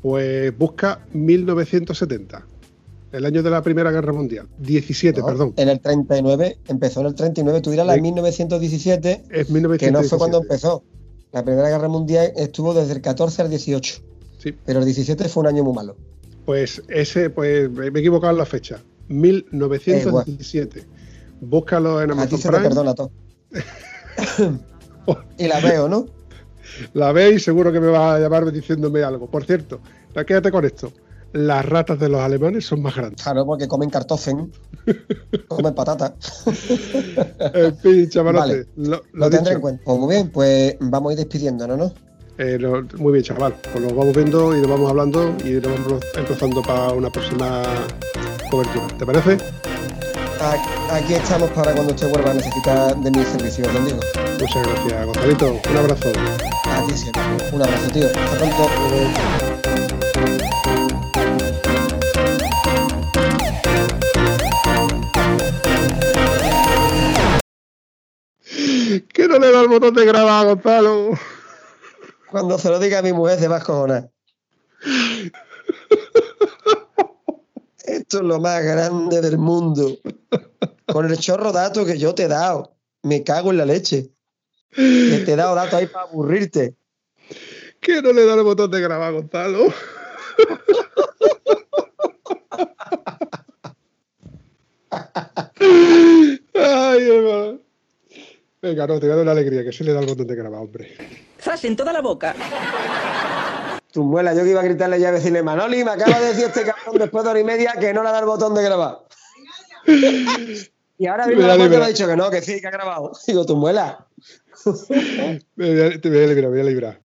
Pues busca 1970, el año de la Primera Guerra Mundial. 17, ¿no? perdón. En el 39, empezó en el 39. Tú dirás la de Sí. 1917, Es que 1917. no fue cuando empezó. La Primera Guerra Mundial estuvo desde el 14 al 18. Sí. Pero el 17 fue un año muy malo. Pues ese, pues me he equivocado en la fecha. 1917. Búscalo en A ti Amazon se te Prime. perdona todo. y la veo, ¿no? La veis y seguro que me vas a llamar diciéndome algo. Por cierto, quédate con esto. Las ratas de los alemanes son más grandes. Claro, porque comen cartofen, comen patata. En fin, chavalote. Vale, lo, Lo lo tendré en cuenta. Pues muy bien, pues vamos a ir despidiéndonos, ¿no? Eh, lo- muy bien, chaval. Pues nos vamos viendo y nos vamos hablando y nos vamos empezando para una próxima cobertura. ¿Te parece? Aquí estamos para cuando usted vuelva a necesitar de mis servicios, don Diego. Muchas gracias, Gonzalito. Un abrazo. A ti siempre. Un abrazo, tío. Hasta pronto. Que no le da el botón de grabar, Gonzalo. Cuando se lo diga a mi mujer, se va a cojonar. Esto es lo más grande del mundo. Con el chorro dato que yo te he dado. Me cago en la leche. Que te he dado datos ahí para aburrirte. Que no le da el botón de grabar, Gonzalo. Ay, hermano. Venga, no, te voy a dar una alegría, que sí le da el botón de grabar, hombre. ¡Zas en toda la boca! Tu muela, yo que iba a gritarle ya y decirle, Manoli, me acaba de decir este cabrón después de hora y media que no le da el botón de grabar. Y ahora mismo Me ha dicho que no, que sí, que ha grabado. Digo, tu muela. Me voy a- Te voy a librar, me voy a librar.